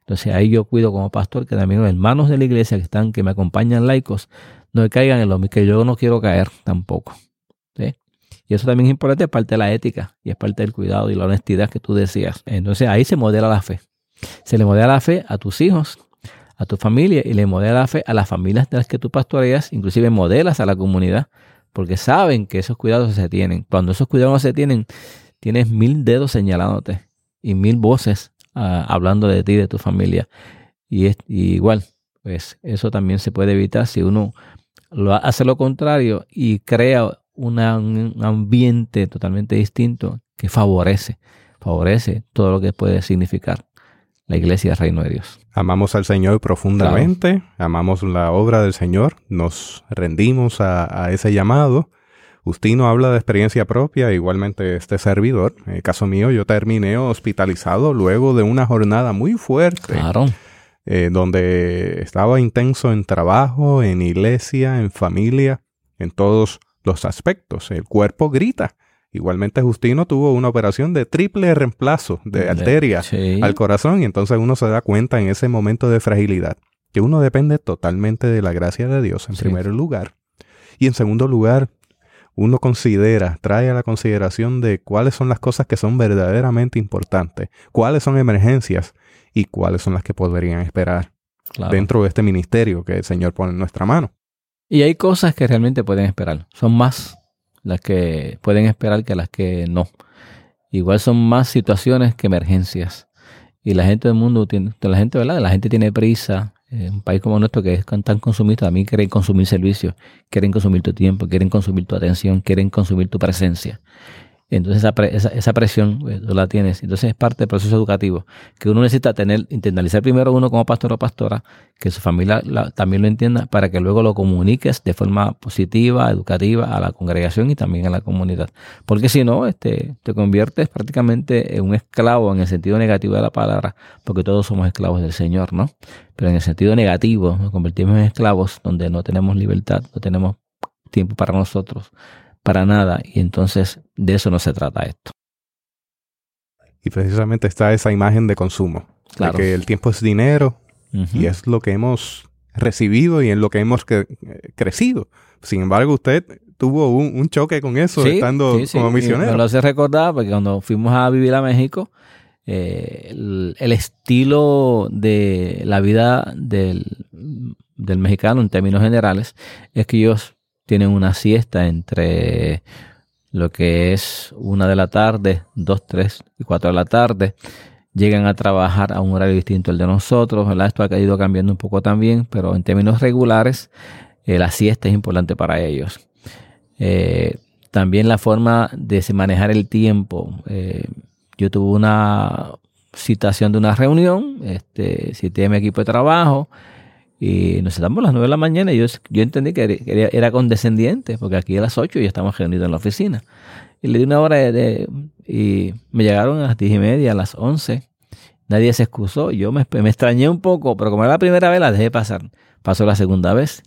Entonces ahí yo cuido como pastor que también los hermanos de la iglesia que están, que me acompañan laicos, no caigan en lo que yo no quiero caer tampoco. Y eso también es importante, es parte de la ética y es parte del cuidado y la honestidad que tú decías. Entonces ahí se modela la fe. Se le modela la fe a tus hijos, a tu familia y le modela la fe a las familias de las que tú pastoreas, inclusive modelas a la comunidad, porque saben que esos cuidados se tienen. Cuando esos cuidados se tienen, tienes mil dedos señalándote y mil voces ah, hablando de ti, de tu familia. Y, igual, pues eso también se puede evitar si uno lo hace lo contrario y crea un ambiente totalmente distinto que favorece, favorece todo lo que puede significar la iglesia del reino de Dios. Amamos al Señor profundamente, amamos la obra del Señor, nos rendimos a, ese llamado. Justino habla de experiencia propia, igualmente este servidor. En el caso mío, yo terminé hospitalizado luego de una jornada muy fuerte. Claro. Eh, donde estaba intenso en trabajo, en iglesia, en familia, en todos los aspectos. El cuerpo grita. Igualmente Justino tuvo una operación de triple reemplazo de arteria al corazón y entonces uno se da cuenta en ese momento de fragilidad que uno depende totalmente de la gracia de Dios en primer lugar. Y en segundo lugar, uno considera, trae a la consideración de cuáles son las cosas que son verdaderamente importantes, cuáles son emergencias y cuáles son las que podrían esperar dentro de este ministerio que el Señor pone en nuestra mano. Y hay cosas que realmente pueden esperar, son más las que pueden esperar que las que no. Igual son más situaciones que emergencias. Y la gente del mundo tiene, la gente, ¿verdad? La gente tiene prisa. En un país como nuestro que es tan consumista, también quieren consumir servicios, quieren consumir tu tiempo, quieren consumir tu atención, quieren consumir tu presencia. Entonces esa, esa, presión pues, tú la tienes. Entonces es parte del proceso educativo que uno necesita tener, internalizar primero uno como pastor o pastora, que su familia también lo entienda para que luego lo comuniques de forma positiva, educativa a la congregación y también a la comunidad. Porque si no, este, te conviertes prácticamente en un esclavo en el sentido negativo de la palabra, porque todos somos esclavos del Señor, ¿no? Pero en el sentido negativo nos convertimos en esclavos donde no tenemos libertad, no tenemos tiempo para nosotros para nada. Y entonces de eso no se trata esto. Y precisamente está esa imagen de consumo. De que el tiempo es dinero y es lo que hemos recibido y en lo que hemos crecido. Sin embargo, usted tuvo un, choque con eso estando como misionero. Me lo hace recordar porque cuando fuimos a vivir a México, eh, el, estilo de la vida del, del mexicano en términos generales es que ellos tienen una siesta entre lo que es una de la tarde, dos, tres y cuatro de la tarde. Llegan a trabajar a un horario distinto al de nosotros. Esto ha ido cambiando un poco también, pero en términos regulares, eh, la siesta es importante para ellos. Eh, también la forma de manejar el tiempo. Eh, yo tuve una citación de una reunión, este, cité mi equipo de trabajo, y nos sentamos a las 9 de la mañana y yo, entendí que era, condescendiente, porque aquí a las 8 ya estamos reunidos en la oficina. Y le di una hora y me llegaron a las 10 y media, a las 11. Nadie se excusó. Yo me, me extrañé un poco, pero como era la primera vez, la dejé pasar. Pasó la segunda vez,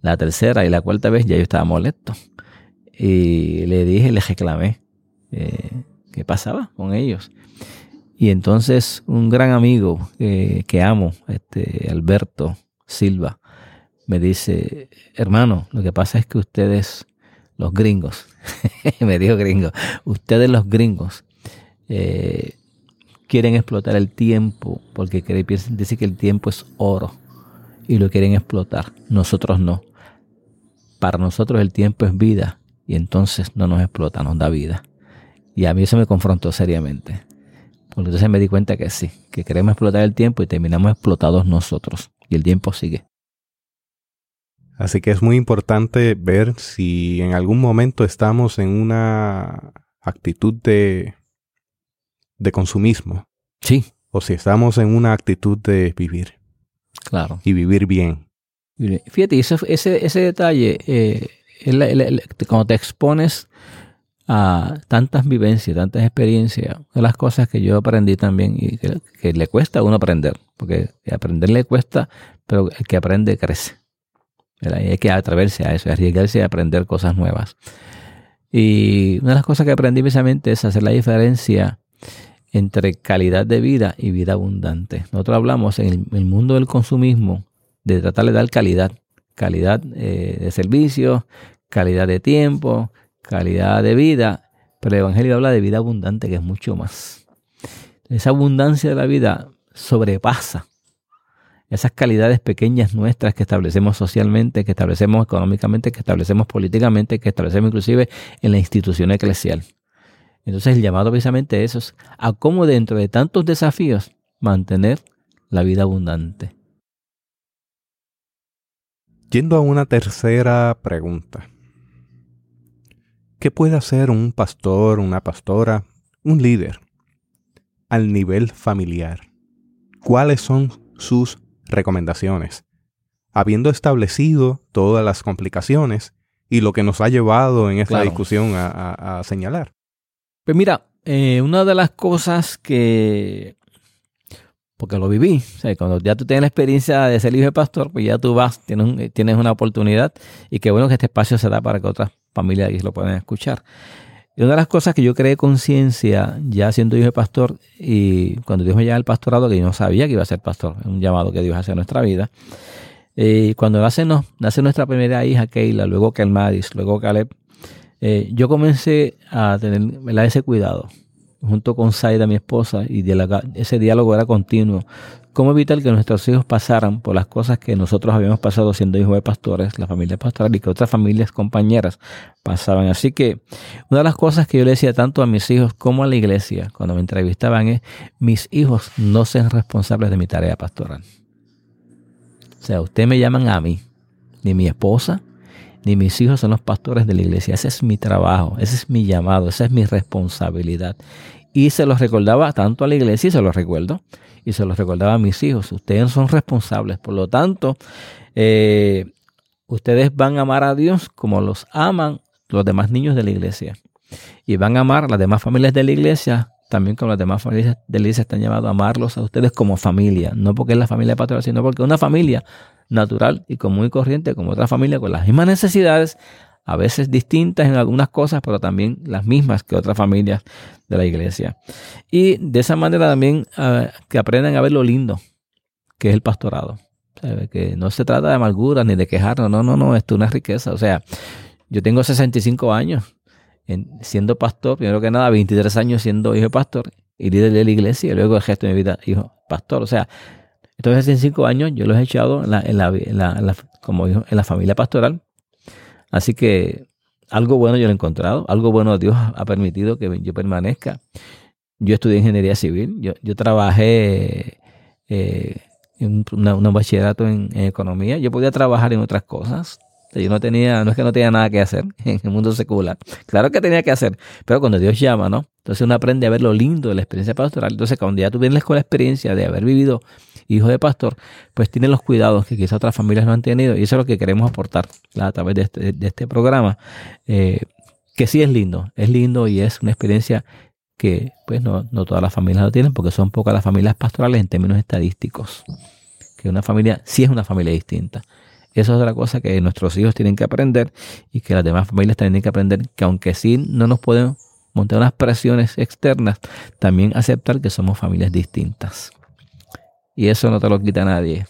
la tercera y la cuarta vez, ya yo estaba molesto. Y le dije, le reclamé eh, qué pasaba con ellos. Y entonces un gran amigo eh, que amo, este Alberto, Silva, me dice, hermano, lo que pasa es que ustedes, los gringos, [LAUGHS] me dijo gringo, ustedes los gringos, eh, quieren explotar el tiempo porque decir que el tiempo es oro y lo quieren explotar. Nosotros no. Para nosotros el tiempo es vida y entonces no nos explota, nos da vida. Y a mí eso me confrontó seriamente. Porque entonces me di cuenta que sí, que queremos explotar el tiempo y terminamos explotados nosotros. Y el tiempo sigue. Así que es muy importante ver si en algún momento estamos en una actitud de, de consumismo. Sí. O si estamos en una actitud de vivir. Claro. Y vivir bien. Fíjate, ese, ese, ese detalle, eh, cuando te expones a tantas vivencias, tantas experiencias, una de las cosas que yo aprendí también y que, le cuesta a uno aprender, porque aprender le cuesta, pero el que aprende crece. hay que atreverse a eso, arriesgarse a aprender cosas nuevas. Y una de las cosas que aprendí precisamente es hacer la diferencia entre calidad de vida y vida abundante. Nosotros hablamos en el, mundo del consumismo de tratar de dar calidad, calidad eh, de servicio, calidad de tiempo, calidad de vida, pero el Evangelio habla de vida abundante, que es mucho más. Esa abundancia de la vida sobrepasa esas calidades pequeñas nuestras que establecemos socialmente, que establecemos económicamente, que establecemos políticamente, que establecemos inclusive en la institución eclesial. Entonces el llamado precisamente eso es a cómo dentro de tantos desafíos mantener la vida abundante. Yendo a una tercera pregunta. ¿Qué puede hacer un pastor, una pastora, un líder al nivel familiar? ¿Cuáles son sus recomendaciones? Habiendo establecido todas las complicaciones y lo que nos ha llevado en esta discusión a señalar. Pues mira, eh, una de las cosas que, porque lo viví, o sea, cuando ya tú tienes la experiencia de ser hijo de pastor, pues ya tú vas, tienes, tienes una oportunidad y qué bueno que este espacio se da para que otras familias lo puedan escuchar. Y una de las cosas que yo creé conciencia ya siendo hijo de pastor y cuando Dios me llama al pastorado, que yo no sabía que iba a ser pastor, es un llamado que Dios hace a nuestra vida. Eh, cuando nace, no, nace nuestra primera hija, Keila, luego Kelmadis, luego Caleb, eh, yo comencé a tener ese cuidado junto con Saida, mi esposa, y ese diálogo era continuo. ¿Cómo evitar que nuestros hijos pasaran por las cosas que nosotros habíamos pasado siendo hijos de pastores, la familia pastoral, y que otras familias compañeras pasaban? Así que una de las cosas que yo le decía tanto a mis hijos como a la iglesia cuando me entrevistaban es, mis hijos no sean responsables de mi tarea pastoral. O sea, ustedes me llaman a mí, ni mi esposa, ni mis hijos son los pastores de la iglesia. Ese es mi trabajo, ese es mi llamado, esa es mi responsabilidad. Y se los recordaba tanto a la iglesia, y se los recuerdo, y se los recordaba a mis hijos. Ustedes son responsables, por lo tanto, eh, ustedes van a amar a Dios como los aman los demás niños de la iglesia. Y van a amar a las demás familias de la iglesia también como las demás familias de la iglesia están llamados a amarlos a ustedes como familia, no porque es la familia pastoral, sino porque una familia natural y común y corriente como otra familia con las mismas necesidades, a veces distintas en algunas cosas, pero también las mismas que otras familias de la iglesia. Y de esa manera también ah, que aprendan a ver lo lindo que es el pastorado. Que no se trata de amargura ni de quejarnos, no, no, no, esto es una riqueza. O sea, yo tengo 65 años siendo pastor, primero que nada, 23 años siendo hijo de pastor y líder de la iglesia, y luego el gesto de mi vida, hijo pastor. O sea, entonces, en cinco años yo los he echado en la, en la, como en la familia pastoral. Así que algo bueno yo lo he encontrado, algo bueno Dios ha permitido que yo permanezca. Yo estudié ingeniería civil, yo, yo trabajé eh, en un bachillerato en, economía, yo podía trabajar en otras cosas. Yo no tenía, no es que no tenía nada que hacer [LAUGHS] en el mundo secular. Claro que tenía que hacer, pero cuando Dios llama, ¿no? Entonces uno aprende a ver lo lindo de la experiencia pastoral. Entonces cuando ya tú vienes con la experiencia de haber vivido hijo de pastor, pues tiene los cuidados que quizás otras familias no han tenido y eso es lo que queremos aportar a través de este, este programa, eh, que sí es lindo, es lindo y es una experiencia que pues no, no todas las familias lo tienen porque son pocas las familias pastorales en términos estadísticos, que una familia sí es una familia distinta. Eso es otra cosa que nuestros hijos tienen que aprender y que las demás familias tienen que aprender, que aunque sí no nos pueden montar unas presiones externas, también aceptar que somos familias distintas. Y eso no te lo quita nadie.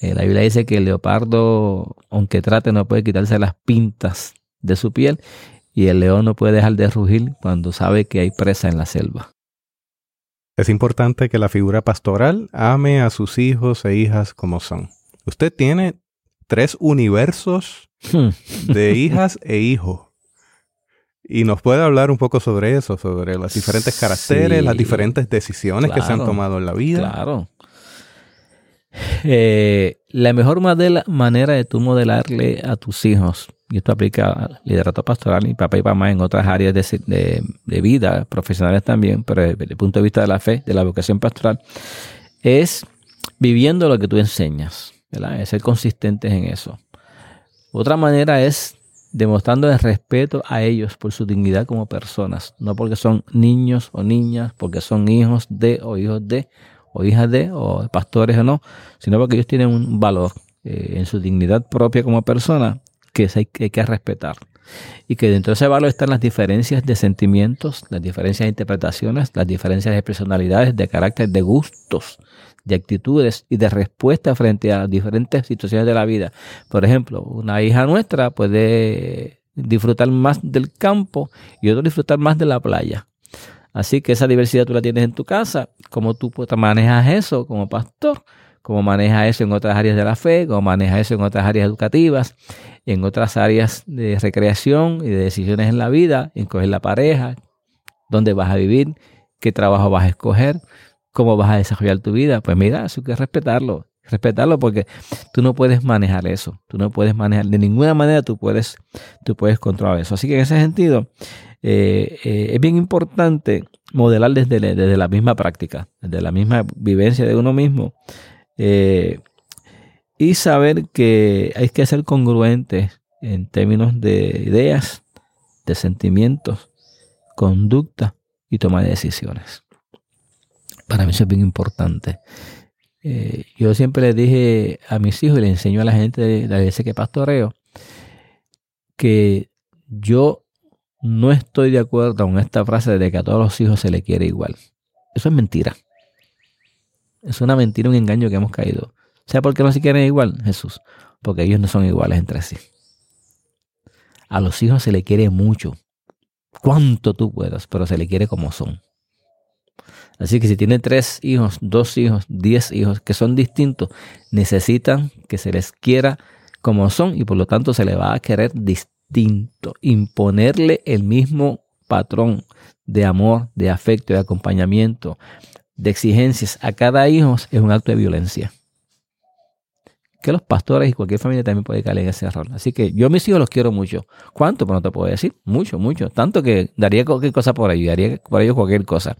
Eh, la Biblia dice que el leopardo, aunque trate, no puede quitarse las pintas de su piel y el león no puede dejar de rugir cuando sabe que hay presa en la selva. Es importante que la figura pastoral ame a sus hijos e hijas como son. Usted tiene tres universos hmm. de hijas e hijos. Y nos puede hablar un poco sobre eso, sobre las diferentes caracteres, Sí. las diferentes decisiones que se han tomado en la vida. Claro. Eh, la mejor modela- manera de tú modelarle a tus hijos, y esto aplica al liderato pastoral y papá y mamá en otras áreas de, de- de vida, profesionales también, pero desde el punto de vista de la fe, de la vocación pastoral, es viviendo lo que tú enseñas, ser consistentes en eso. Otra manera es demostrando el respeto a ellos por su dignidad como personas, no porque son niños o niñas, porque son hijos de o hijos de o hijas de o pastores o no, sino porque ellos tienen un valor eh, en su dignidad propia como persona que hay, que hay que respetar. Y que dentro de ese valor están las diferencias de sentimientos, las diferencias de interpretaciones, las diferencias de personalidades, de carácter, de gustos, de actitudes y de respuesta frente a las diferentes situaciones de la vida. Por ejemplo, una hija nuestra puede disfrutar más del campo y otro disfrutar más de la playa. Así que esa diversidad tú la tienes en tu casa, cómo tú manejas eso como pastor, cómo manejas eso en otras áreas de la fe, cómo manejas eso en otras áreas educativas, en otras áreas de recreación y de decisiones en la vida, en escoger la pareja, dónde vas a vivir, qué trabajo vas a escoger, cómo vas a desarrollar tu vida. Pues mira, eso hay que respetarlo, respetarlo porque tú no puedes manejar eso, tú no puedes manejar, de ninguna manera tú puedes, tú puedes controlar eso. Así que en ese sentido, eh, eh, es bien importante modelar desde, desde la misma práctica, desde la misma vivencia de uno mismo. eh, y saber que hay que ser congruentes en términos de ideas, de sentimientos, conducta y toma de decisiones. Para mí eso es bien importante. Eh, yo siempre le dije a mis hijos y le enseño a la gente de la iglesia que pastoreo que yo no estoy de acuerdo con esta frase de que a todos los hijos se le quiere igual. Eso es mentira. Es una mentira, un engaño que hemos caído. ¿Sabe por qué no se quieren igual, Jesús? Porque ellos no son iguales entre sí. A los hijos se le quiere mucho. Cuanto tú puedas, pero se le quiere como son. Así que si tiene tres hijos, dos hijos, diez hijos que son distintos, necesitan que se les quiera como son y por lo tanto se le va a querer distinto. Imponerle el mismo patrón de amor, de afecto, de acompañamiento, de exigencias a cada hijo es un acto de violencia. Que los pastores y cualquier familia también puede caer ese error. Así que yo a mis hijos los quiero mucho. ¿Cuánto? Pues no te puedo decir. Mucho, mucho. Tanto que daría cualquier cosa por ellos, daría por ellos cualquier cosa.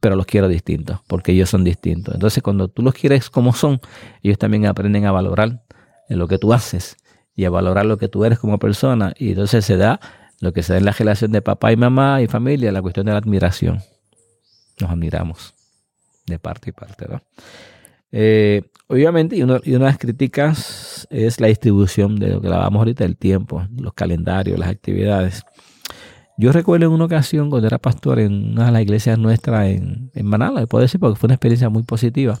Pero los quiero distintos, porque ellos son distintos. Entonces, cuando tú los quieres como son, ellos también aprenden a valorar lo que tú haces y a valorar lo que tú eres como persona. Y entonces se da lo que se da en la relación de papá y mamá y familia, la cuestión de la admiración. Nos admiramos de parte y parte, ¿no? Eh, obviamente, y, y una de las críticas es la distribución de lo que hablábamos ahorita, el tiempo, los calendarios, las actividades. Yo recuerdo en una ocasión cuando era pastor en una de las iglesias nuestras en, en Manala, puedo decir porque fue una experiencia muy positiva.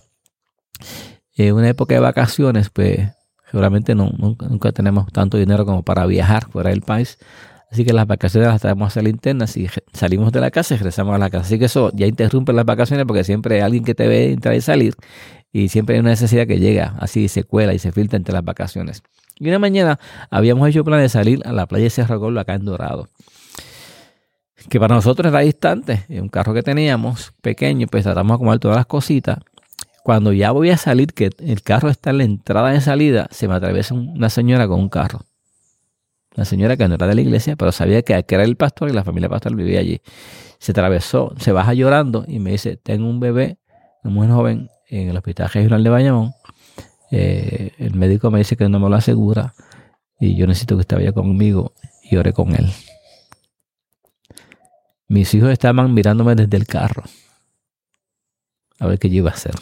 En una época de vacaciones, pues seguramente no, nunca, nunca tenemos tanto dinero como para viajar fuera del país. Así que las vacaciones las traemos a la internas y re- salimos de la casa y regresamos a la casa. Así que eso ya interrumpe las vacaciones porque siempre hay alguien que te ve entrar y salir y siempre hay una necesidad que llega así se cuela y se filtra entre las vacaciones. Y una mañana habíamos hecho plan de salir a la playa de Cerro Gordo acá en Dorado. Que para nosotros era distante, en un carro que teníamos pequeño, pues tratamos de acomodar todas las cositas. Cuando ya voy a salir, que el carro está en la entrada de salida, se me atraviesa una señora con un carro. Una señora que no era de la iglesia, pero sabía que, era el pastor y la familia pastor vivía allí. Se atravesó, se baja llorando y me dice, tengo un bebé, mujer joven, en el hospital regional de Bayamón. Eh, el médico me dice que no me lo asegura y yo necesito que usted vaya conmigo y ore con él. Mis hijos estaban mirándome desde el carro a ver qué yo iba a hacer.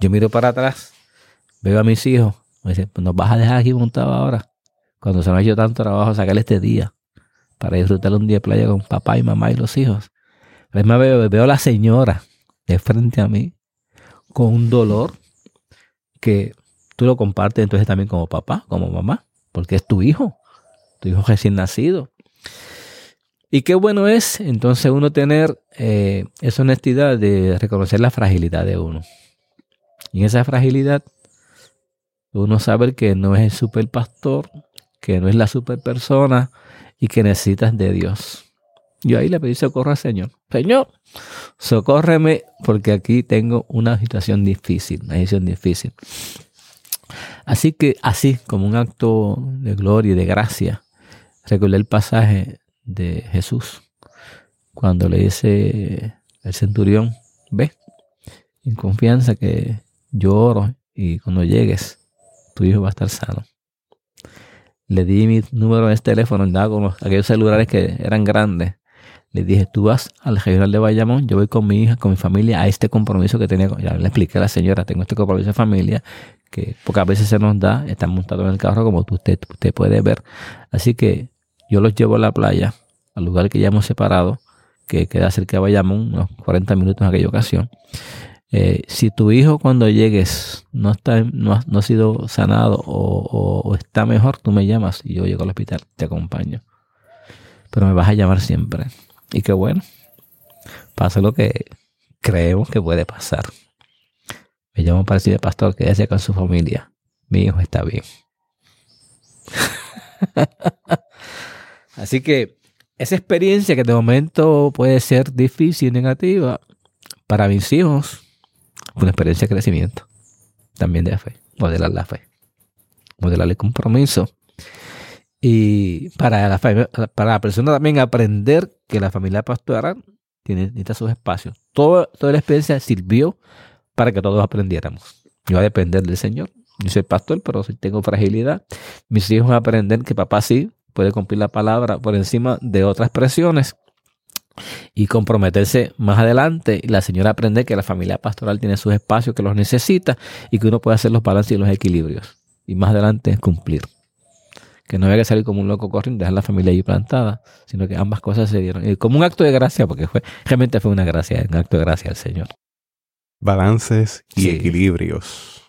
Yo miro para atrás, veo a mis hijos, me dicen, pues nos vas a dejar aquí montado ahora, cuando se me ha hecho tanto trabajo sacarle este día para disfrutar un día de playa con papá y mamá y los hijos. Además veo, veo a la señora de frente a mí con un dolor que tú lo compartes entonces también como papá, como mamá, porque es tu hijo, tu hijo recién nacido. Y qué bueno es entonces uno tener eh, esa honestidad de reconocer la fragilidad de uno. Y en esa fragilidad uno sabe que no es el super pastor, que no es la super persona y que necesitas de Dios. Yo ahí le pedí socorro al Señor. Señor, socórreme porque aquí tengo una situación difícil, una situación difícil. Así que así, como un acto de gloria y de gracia, recordé el pasaje de Jesús cuando le dice el centurión, ve, en confianza que yo oro y cuando llegues, tu hijo va a estar sano. Le di mi número de teléfono, andaba con aquellos celulares que eran grandes. Le dije, tú vas al regional de Bayamón, yo voy con mi hija, con mi familia, a este compromiso que tenía. Ya le expliqué a la señora, tengo este compromiso de familia, que pocas veces se nos da, están montados en el carro como usted, usted puede ver. Así que yo los llevo a la playa, al lugar que ya hemos separado, que queda cerca de Bayamón, unos 40 minutos en aquella ocasión. Eh, si tu hijo cuando llegues no, está, no, ha, sido sanado o, está mejor, tú me llamas y yo llego al hospital, te acompaño. Pero me vas a llamar siempre. Y qué bueno, pasa lo que creemos que puede pasar. Me llamo para decirle, pastor, quédese con su familia. Mi hijo está bien. [LAUGHS] Así que esa experiencia que de momento puede ser difícil y negativa, para mis hijos una experiencia de crecimiento, también de fe, modelar la fe, modelar el compromiso. Y para la, para la persona también aprender que la familia pastoral tiene, necesita sus espacios. toda la experiencia sirvió para que todos aprendiéramos. Yo voy a depender del Señor. Yo soy pastor, pero si tengo fragilidad. Mis hijos van a aprender que papá sí puede cumplir la palabra por encima de otras expresiones y comprometerse más adelante. La señora aprende que la familia pastoral tiene sus espacios, que los necesita y que uno puede hacer los balances y los equilibrios. Y más adelante cumplir. Que no había que salir como un loco corriendo, dejar la familia ahí plantada, sino que ambas cosas se dieron. Y como un acto de gracia, porque fue, realmente fue una gracia, un acto de gracia al Señor. Balances y equilibrios.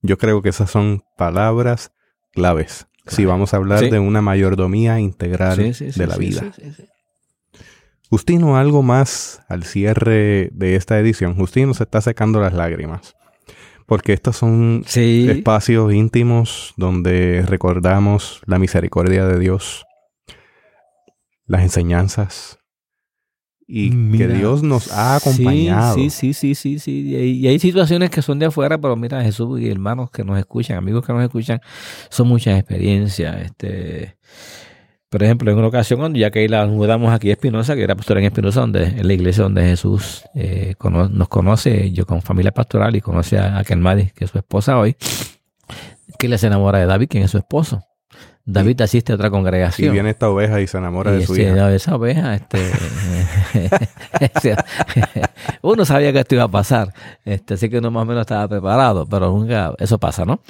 Yo creo que esas son palabras claves si vamos a hablar de una mayordomía integral de la vida. Justino, algo más al cierre de esta edición. Justino se está secando las lágrimas. Porque estos son espacios íntimos donde recordamos la misericordia de Dios, las enseñanzas y que Dios nos ha acompañado. Sí, sí, sí, sí, sí. Y hay situaciones que son de afuera, pero mira, Jesús y hermanos que nos escuchan, amigos que nos escuchan, son muchas experiencias. Este, por ejemplo, en una ocasión cuando ya que la mudamos aquí a Espinosa, que era pastora en Espinosa, donde, en la iglesia donde Jesús eh, nos conoce, yo con familia pastoral y conoce a, a Kelmadi, que es su esposa hoy, que le se enamora de David, quien es su esposo. David asiste a otra congregación. Y viene esta oveja y se enamora de su hija. Esa oveja, este, [LAUGHS] uno sabía que esto iba a pasar, este, así que uno más o menos estaba preparado, pero nunca, eso pasa, ¿no?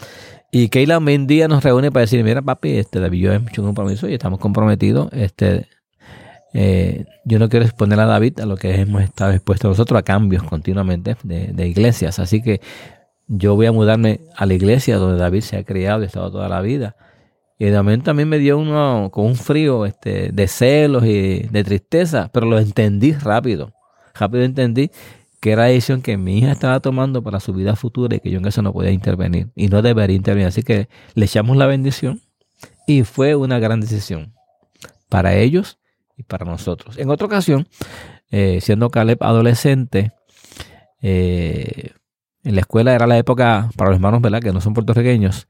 Y Keila un día nos reúne para decir, mira papi, este David yo he hecho un compromiso y estamos comprometidos. Este, eh, yo no quiero exponer a David a lo que hemos estado expuestos nosotros a cambios continuamente de, iglesias. Así que yo voy a mudarme a la iglesia donde David se ha criado y ha estado toda la vida. Y de momento también me dio uno con un frío este, de celos y de tristeza, pero lo entendí rápido. Rápido entendí que era la decisión que mi hija estaba tomando para su vida futura y que yo en eso no podía intervenir y no debería intervenir. Así que le echamos la bendición y fue una gran decisión para ellos y para nosotros. En otra ocasión, eh, siendo Caleb adolescente, eh, en la escuela era la época para los hermanos, ¿verdad? Que no son puertorriqueños.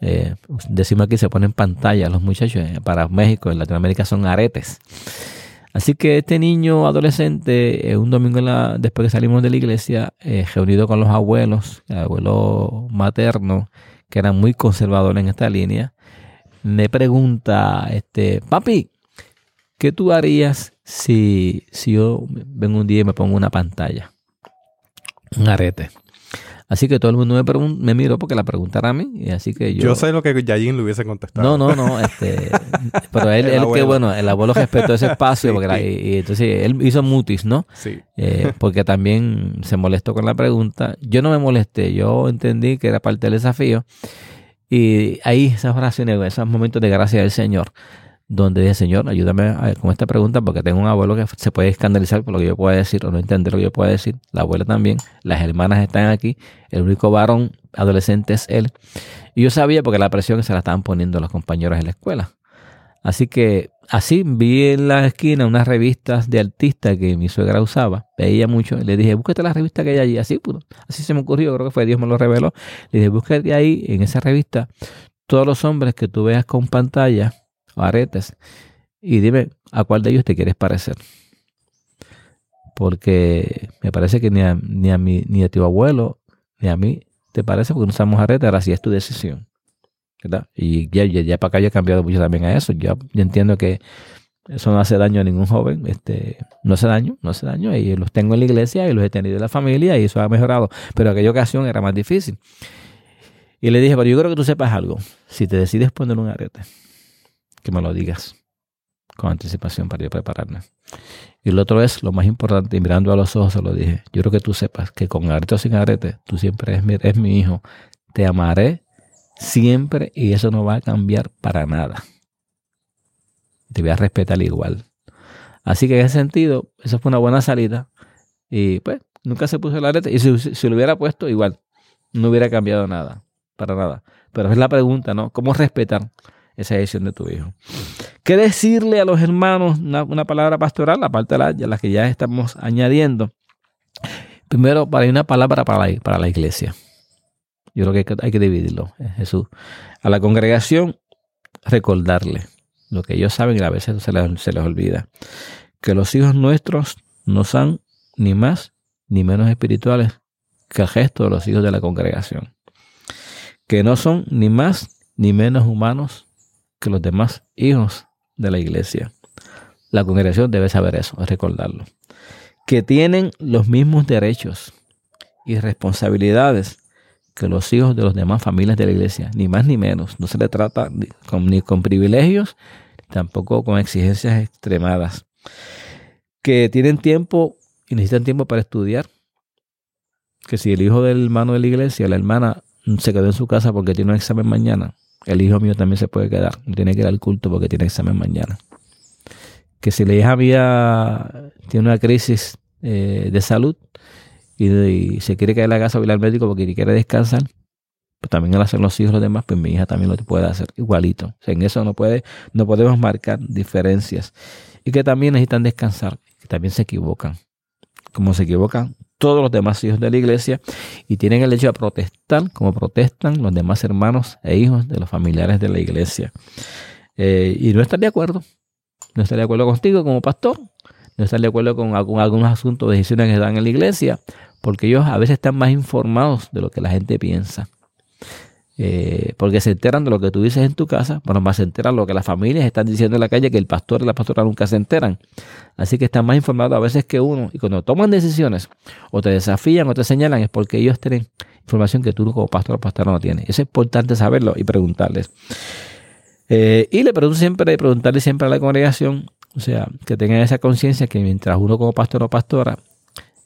Eh, decimos aquí se ponen pantalla los muchachos. Eh, para México, en Latinoamérica son aretes. Así que este niño adolescente, eh, un domingo después que salimos de la iglesia, eh, reunido con los abuelos, el abuelo materno, que eran muy conservadores en esta línea, me pregunta, este, papi, ¿qué tú harías si, si yo vengo un día y me pongo una pantalla? Un arete. Así que todo el mundo me, me miró porque la preguntara a mí. Y así que yo... yo sé lo que Yayin le hubiese contestado. No, no, no. Este, [LAUGHS] pero él, él que bueno, el abuelo respetó ese espacio. [LAUGHS] porque Y, entonces él hizo mutis, ¿no? Sí. Eh, porque también se molestó con la pregunta. Yo no me molesté. Yo entendí que era parte del desafío. Y ahí esas oraciones, esos momentos de gracia del Señor donde dije, Señor, ayúdame con esta pregunta porque tengo un abuelo que se puede escandalizar por lo que yo pueda decir o no entender lo que yo pueda decir, la abuela también, las hermanas están aquí, el único varón adolescente es él. Y yo sabía porque la presión se la estaban poniendo los compañeros en la escuela. Así que así vi en la esquina unas revistas de artistas que mi suegra usaba, veía mucho, y le dije, búsquete la revista que hay allí, así, pues, así se me ocurrió, creo que fue Dios me lo reveló, le dije, búsquete ahí, en esa revista, todos los hombres que tú veas con pantalla aretes, y dime a cuál de ellos te quieres parecer. Porque me parece que ni a, ni a, mi, ni a tu abuelo, ni a mí, te parece porque no usamos aretes, ahora sí es tu decisión. Y ya, ya, para acá yo he cambiado mucho también a eso. Yo, entiendo que eso no hace daño a ningún joven, este, no hace daño, no hace daño, y los tengo en la iglesia y los he tenido en la familia y eso ha mejorado, pero aquella ocasión era más difícil. Y le dije, pero yo creo que tú sepas algo, si te decides poner un arete, que me lo digas con anticipación para yo prepararme. Y lo otro es, lo más importante, y mirando a los ojos se lo dije, yo creo que tú sepas que con arete o sin arete, tú siempre eres mi, mi hijo, te amaré siempre y eso no va a cambiar para nada. Te voy a respetar igual. Así que en ese sentido, eso fue una buena salida. Y pues, nunca se puso el arete. Y si, lo hubiera puesto, igual, no hubiera cambiado nada, para nada. Pero es la pregunta, ¿no? ¿Cómo respetar esa decisión de tu hijo? ¿Qué decirle a los hermanos una, palabra pastoral, aparte de la, que ya estamos añadiendo? Primero, para una palabra para para la iglesia. Yo creo que hay que dividirlo, eh, Jesús. A la congregación, recordarle lo que ellos saben y a veces se les, se les olvida. Que los hijos nuestros no son ni más ni menos espirituales que el gesto de los hijos de la congregación. Que no son ni más ni menos humanos que los demás hijos de la iglesia. La congregación debe saber eso, recordarlo. Que tienen los mismos derechos y responsabilidades que los hijos de los demás familias de la iglesia, ni más ni menos. No se le trata ni con, privilegios, tampoco con exigencias extremadas. Que tienen tiempo y necesitan tiempo para estudiar. Que si el hijo del hermano de la iglesia, la hermana, se quedó en su casa porque tiene un examen mañana, el hijo mío también se puede quedar. No tiene que ir al culto porque tiene examen mañana. Que si la hija mía tiene una crisis eh, de salud, y, se quiere quedar en la casa o ir al médico porque quiere descansar, pues también al hacer los hijos los demás, pues mi hija también lo puede hacer igualito. en eso no, puede, no podemos marcar diferencias. Y que también necesitan descansar, que también se equivocan. Como se equivocan todos los demás hijos de la iglesia y tienen el hecho de protestar como protestan los demás hermanos e hijos de los familiares de la iglesia. Eh, y no estar de acuerdo. No estar de acuerdo contigo como pastor, no estar de acuerdo con algunos asuntos, decisiones que dan en la iglesia, porque ellos a veces están más informados de lo que la gente piensa. Eh, porque se enteran de lo que tú dices en tu casa, bueno, más se enteran lo que las familias están diciendo en la calle, que el pastor y la pastora nunca se enteran. Así que están más informados a veces que uno. Y cuando toman decisiones, o te desafían o te señalan, es porque ellos tienen información que tú como pastor o pastora no tienes. Es importante saberlo y preguntarles. Eh, y le pregunto siempre, preguntarle siempre a la congregación o sea, que tengan esa conciencia que mientras uno como pastor o pastora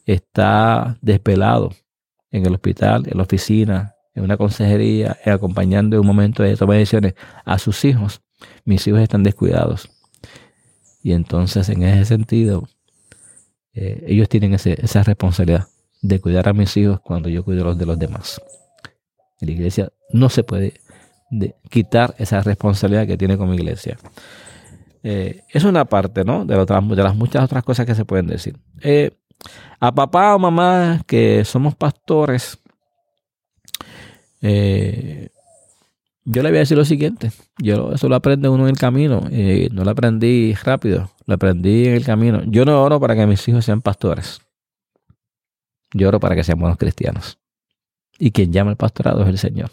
está despelado en el hospital, en la oficina, en una consejería, acompañando en un momento de toma de decisiones a sus hijos, mis hijos están descuidados. Y entonces, en ese sentido, eh, ellos tienen esa responsabilidad de cuidar a mis hijos cuando yo cuido los de los demás. la iglesia no se puede quitar esa responsabilidad que tiene como iglesia. Eh, es una parte, ¿no? De, de, las muchas otras cosas que se pueden decir. Eh, a papá o mamá que somos pastores, eh, yo le voy a decir lo siguiente. Yo eso lo aprende uno en el camino. no lo aprendí rápido, lo aprendí en el camino. Yo no oro para que mis hijos sean pastores. Yo oro para que sean buenos cristianos. Y quien llama al pastorado es el Señor.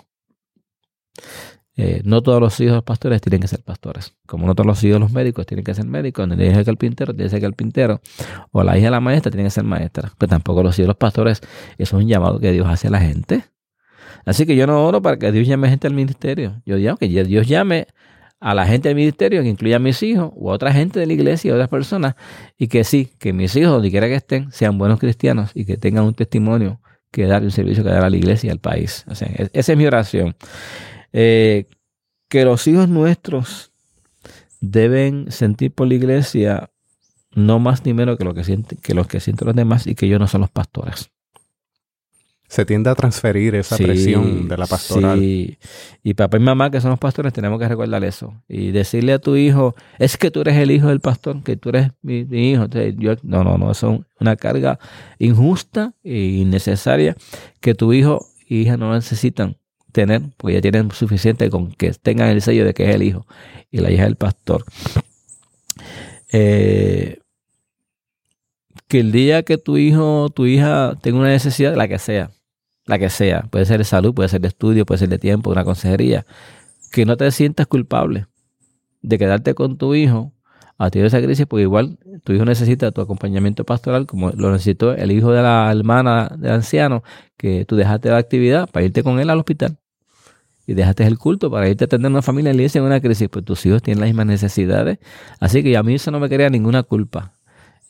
Eh, no todos los hijos de los pastores tienen que ser pastores. Como no todos los hijos de los médicos tienen que ser médicos, ni el hijo del carpintero tiene que ser carpintero, o la hija de la maestra tiene que ser maestra. Pero tampoco los hijos de los pastores, eso es un llamado que Dios hace a la gente. Así que yo no oro para que Dios llame gente al ministerio. Yo digo que Dios llame a la gente del ministerio, que incluya a mis hijos, o a otra gente de la iglesia, o otras personas, y que sí, que mis hijos, donde quiera que estén, sean buenos cristianos y que tengan un testimonio que dar, un servicio que dar a la iglesia y al país. O sea, esa es mi oración. Eh, que los hijos nuestros deben sentir por la iglesia no más ni menos que, lo que, sienten, que los que sienten los demás y que ellos no son los pastores. Se tiende a transferir esa Sí, presión de la pastoral. sí. Y papá y mamá, que son los pastores, tenemos que recordar eso. Y decirle a tu hijo, es que tú eres el hijo del pastor, que tú eres mi, mi hijo. Entonces, yo- no, no, no, eso es una carga injusta e innecesaria que tu hijo y hija no necesitan tener, porque ya tienen suficiente con que tengan el sello de que es el hijo y la hija del pastor. Eh, que el día que tu hijo tu hija tenga una necesidad, la que sea, la que sea, puede ser de salud, puede ser de estudio, puede ser de tiempo, una consejería, que no te sientas culpable de quedarte con tu hijo a ti de esa crisis, porque igual tu hijo necesita tu acompañamiento pastoral, como lo necesitó el hijo de la hermana del anciano, que tú dejaste la actividad para irte con él al hospital. Y dejaste el culto para irte a atender una familia en iglesia en una crisis, pues tus hijos tienen las mismas necesidades. Así que a mí eso no me crea ninguna culpa.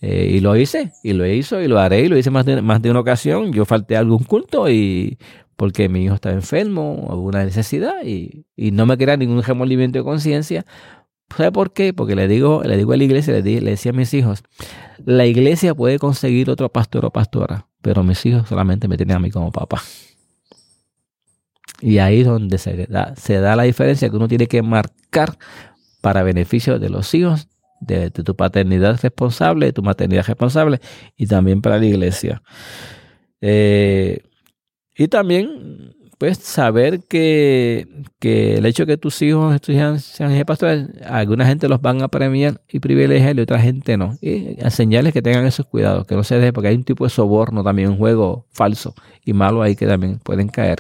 Eh, y lo hice, y lo hizo, y lo haré, y lo hice más de, más de una ocasión. Yo falté a algún culto y porque mi hijo estaba enfermo, hubo una necesidad, y, y no me crea ningún remordimiento de conciencia. ¿Sabe por qué? Porque le digo, le digo a la iglesia, le, di- le decía a mis hijos, la iglesia puede conseguir otro pastor o pastora, pero mis hijos solamente me tienen a mí como papá. Y ahí es donde se da, se da la diferencia que uno tiene que marcar para beneficio de los hijos, de, tu paternidad responsable, de tu maternidad responsable y también para la iglesia. Eh, y también, pues, saber que, que el hecho de que tus hijos sean hijos pastores, alguna gente los van a premiar y privilegiar y otra gente no. Y enseñarles que tengan esos cuidados, que no se deje, porque hay un tipo de soborno también, un juego falso y malo ahí que también pueden caer.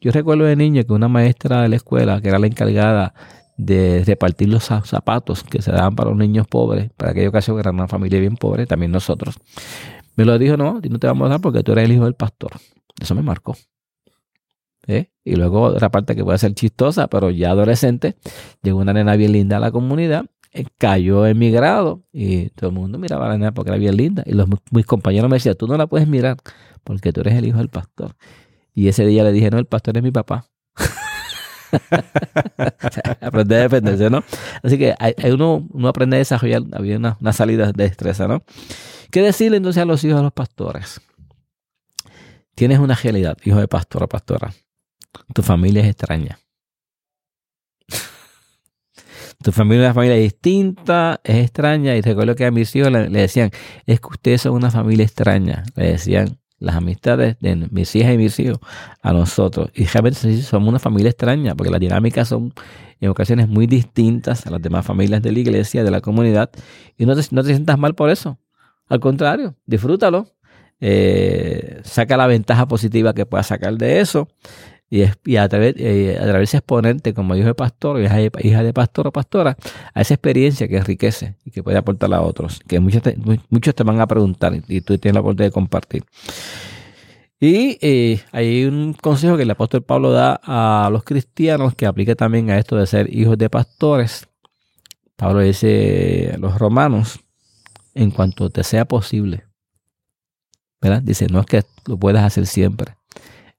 Yo recuerdo de niño que una maestra de la escuela, que era la encargada de repartir los za- zapatos que se daban para los niños pobres, para aquella ocasión que era una familia bien pobre, también nosotros, me lo dijo, no, no te vamos a dar porque tú eres el hijo del pastor. Eso me marcó. ¿Eh? Y luego otra parte que puede ser chistosa, pero ya adolescente, llegó una nena bien linda a la comunidad, eh, cayó en mi grado y todo el mundo miraba a la nena porque era bien linda. Y los, mis compañeros me decían, tú no la puedes mirar porque tú eres el hijo del pastor. Y ese día le dije, no, el pastor es mi papá. [LAUGHS] aprender a defenderse, ¿no? Así que hay, uno, uno aprende a desarrollar, había una, una salida de destreza, ¿no? ¿Qué decirle entonces a los hijos de los pastores? Tienes una realidad, hijo de pastor o pastora. Tu familia es extraña. Tu familia es una familia distinta, es extraña. Y recuerdo que a mis hijos le, le decían, es que ustedes son una familia extraña. Le decían las amistades de mis hijas y mis hijos a nosotros. Y realmente somos una familia extraña, porque las dinámicas son en ocasiones muy distintas a las demás familias de la iglesia, de la comunidad. Y no te, no te sientas mal por eso. Al contrario, disfrútalo. Eh, saca la ventaja positiva que puedas sacar de eso. Y, a través, eh, a través de exponerte como hijo de pastor, hija de, hija pastor o pastora, a esa experiencia que enriquece y que puede aportar a otros, que muchos te, mu- muchos te van a preguntar y tú tienes la oportunidad de compartir. Y eh, hay un consejo que el apóstol Pablo da a los cristianos que aplica también a esto de ser hijos de pastores. Pablo dice a los romanos, en cuanto te sea posible, ¿verdad? Dice, no es que lo puedas hacer siempre.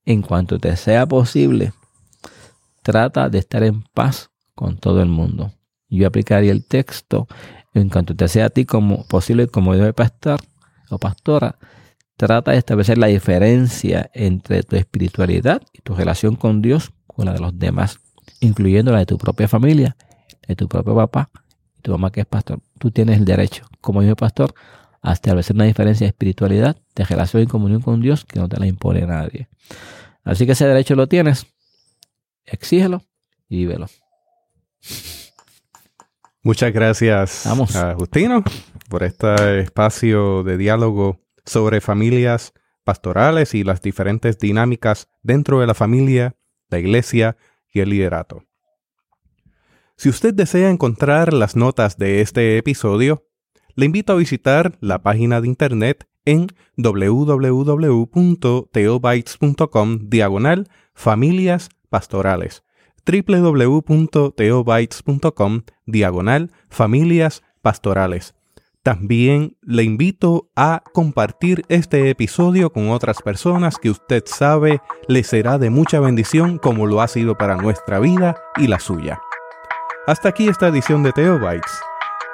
En cuanto te sea posible, trata de estar en paz con todo el mundo. Yo aplicaría el texto, en cuanto te sea a ti como posible como hijo de pastor o pastora, trata de establecer la diferencia entre tu espiritualidad y tu relación con Dios con la de los demás, incluyendo la de tu propia familia, de tu propio papá tu mamá que es pastor. Tú tienes el derecho, como de pastor, a establecer una diferencia de espiritualidad, de relación y comunión con Dios que no te la impone nadie. Así que ese derecho lo tienes, exígelo y vívelo. Muchas gracias, Vamos. a Justino, por este espacio de diálogo sobre familias pastorales y las diferentes dinámicas dentro de la familia, la iglesia y el liderato. Si usted desea encontrar las notas de este episodio, le invito a visitar la página de internet en www.teobytes.com diagonal familias pastorales www.teobytes.com diagonal familias pastorales. También le invito a compartir este episodio con otras personas que usted sabe le será de mucha bendición como lo ha sido para nuestra vida y la suya. Hasta aquí esta edición de Teobytes.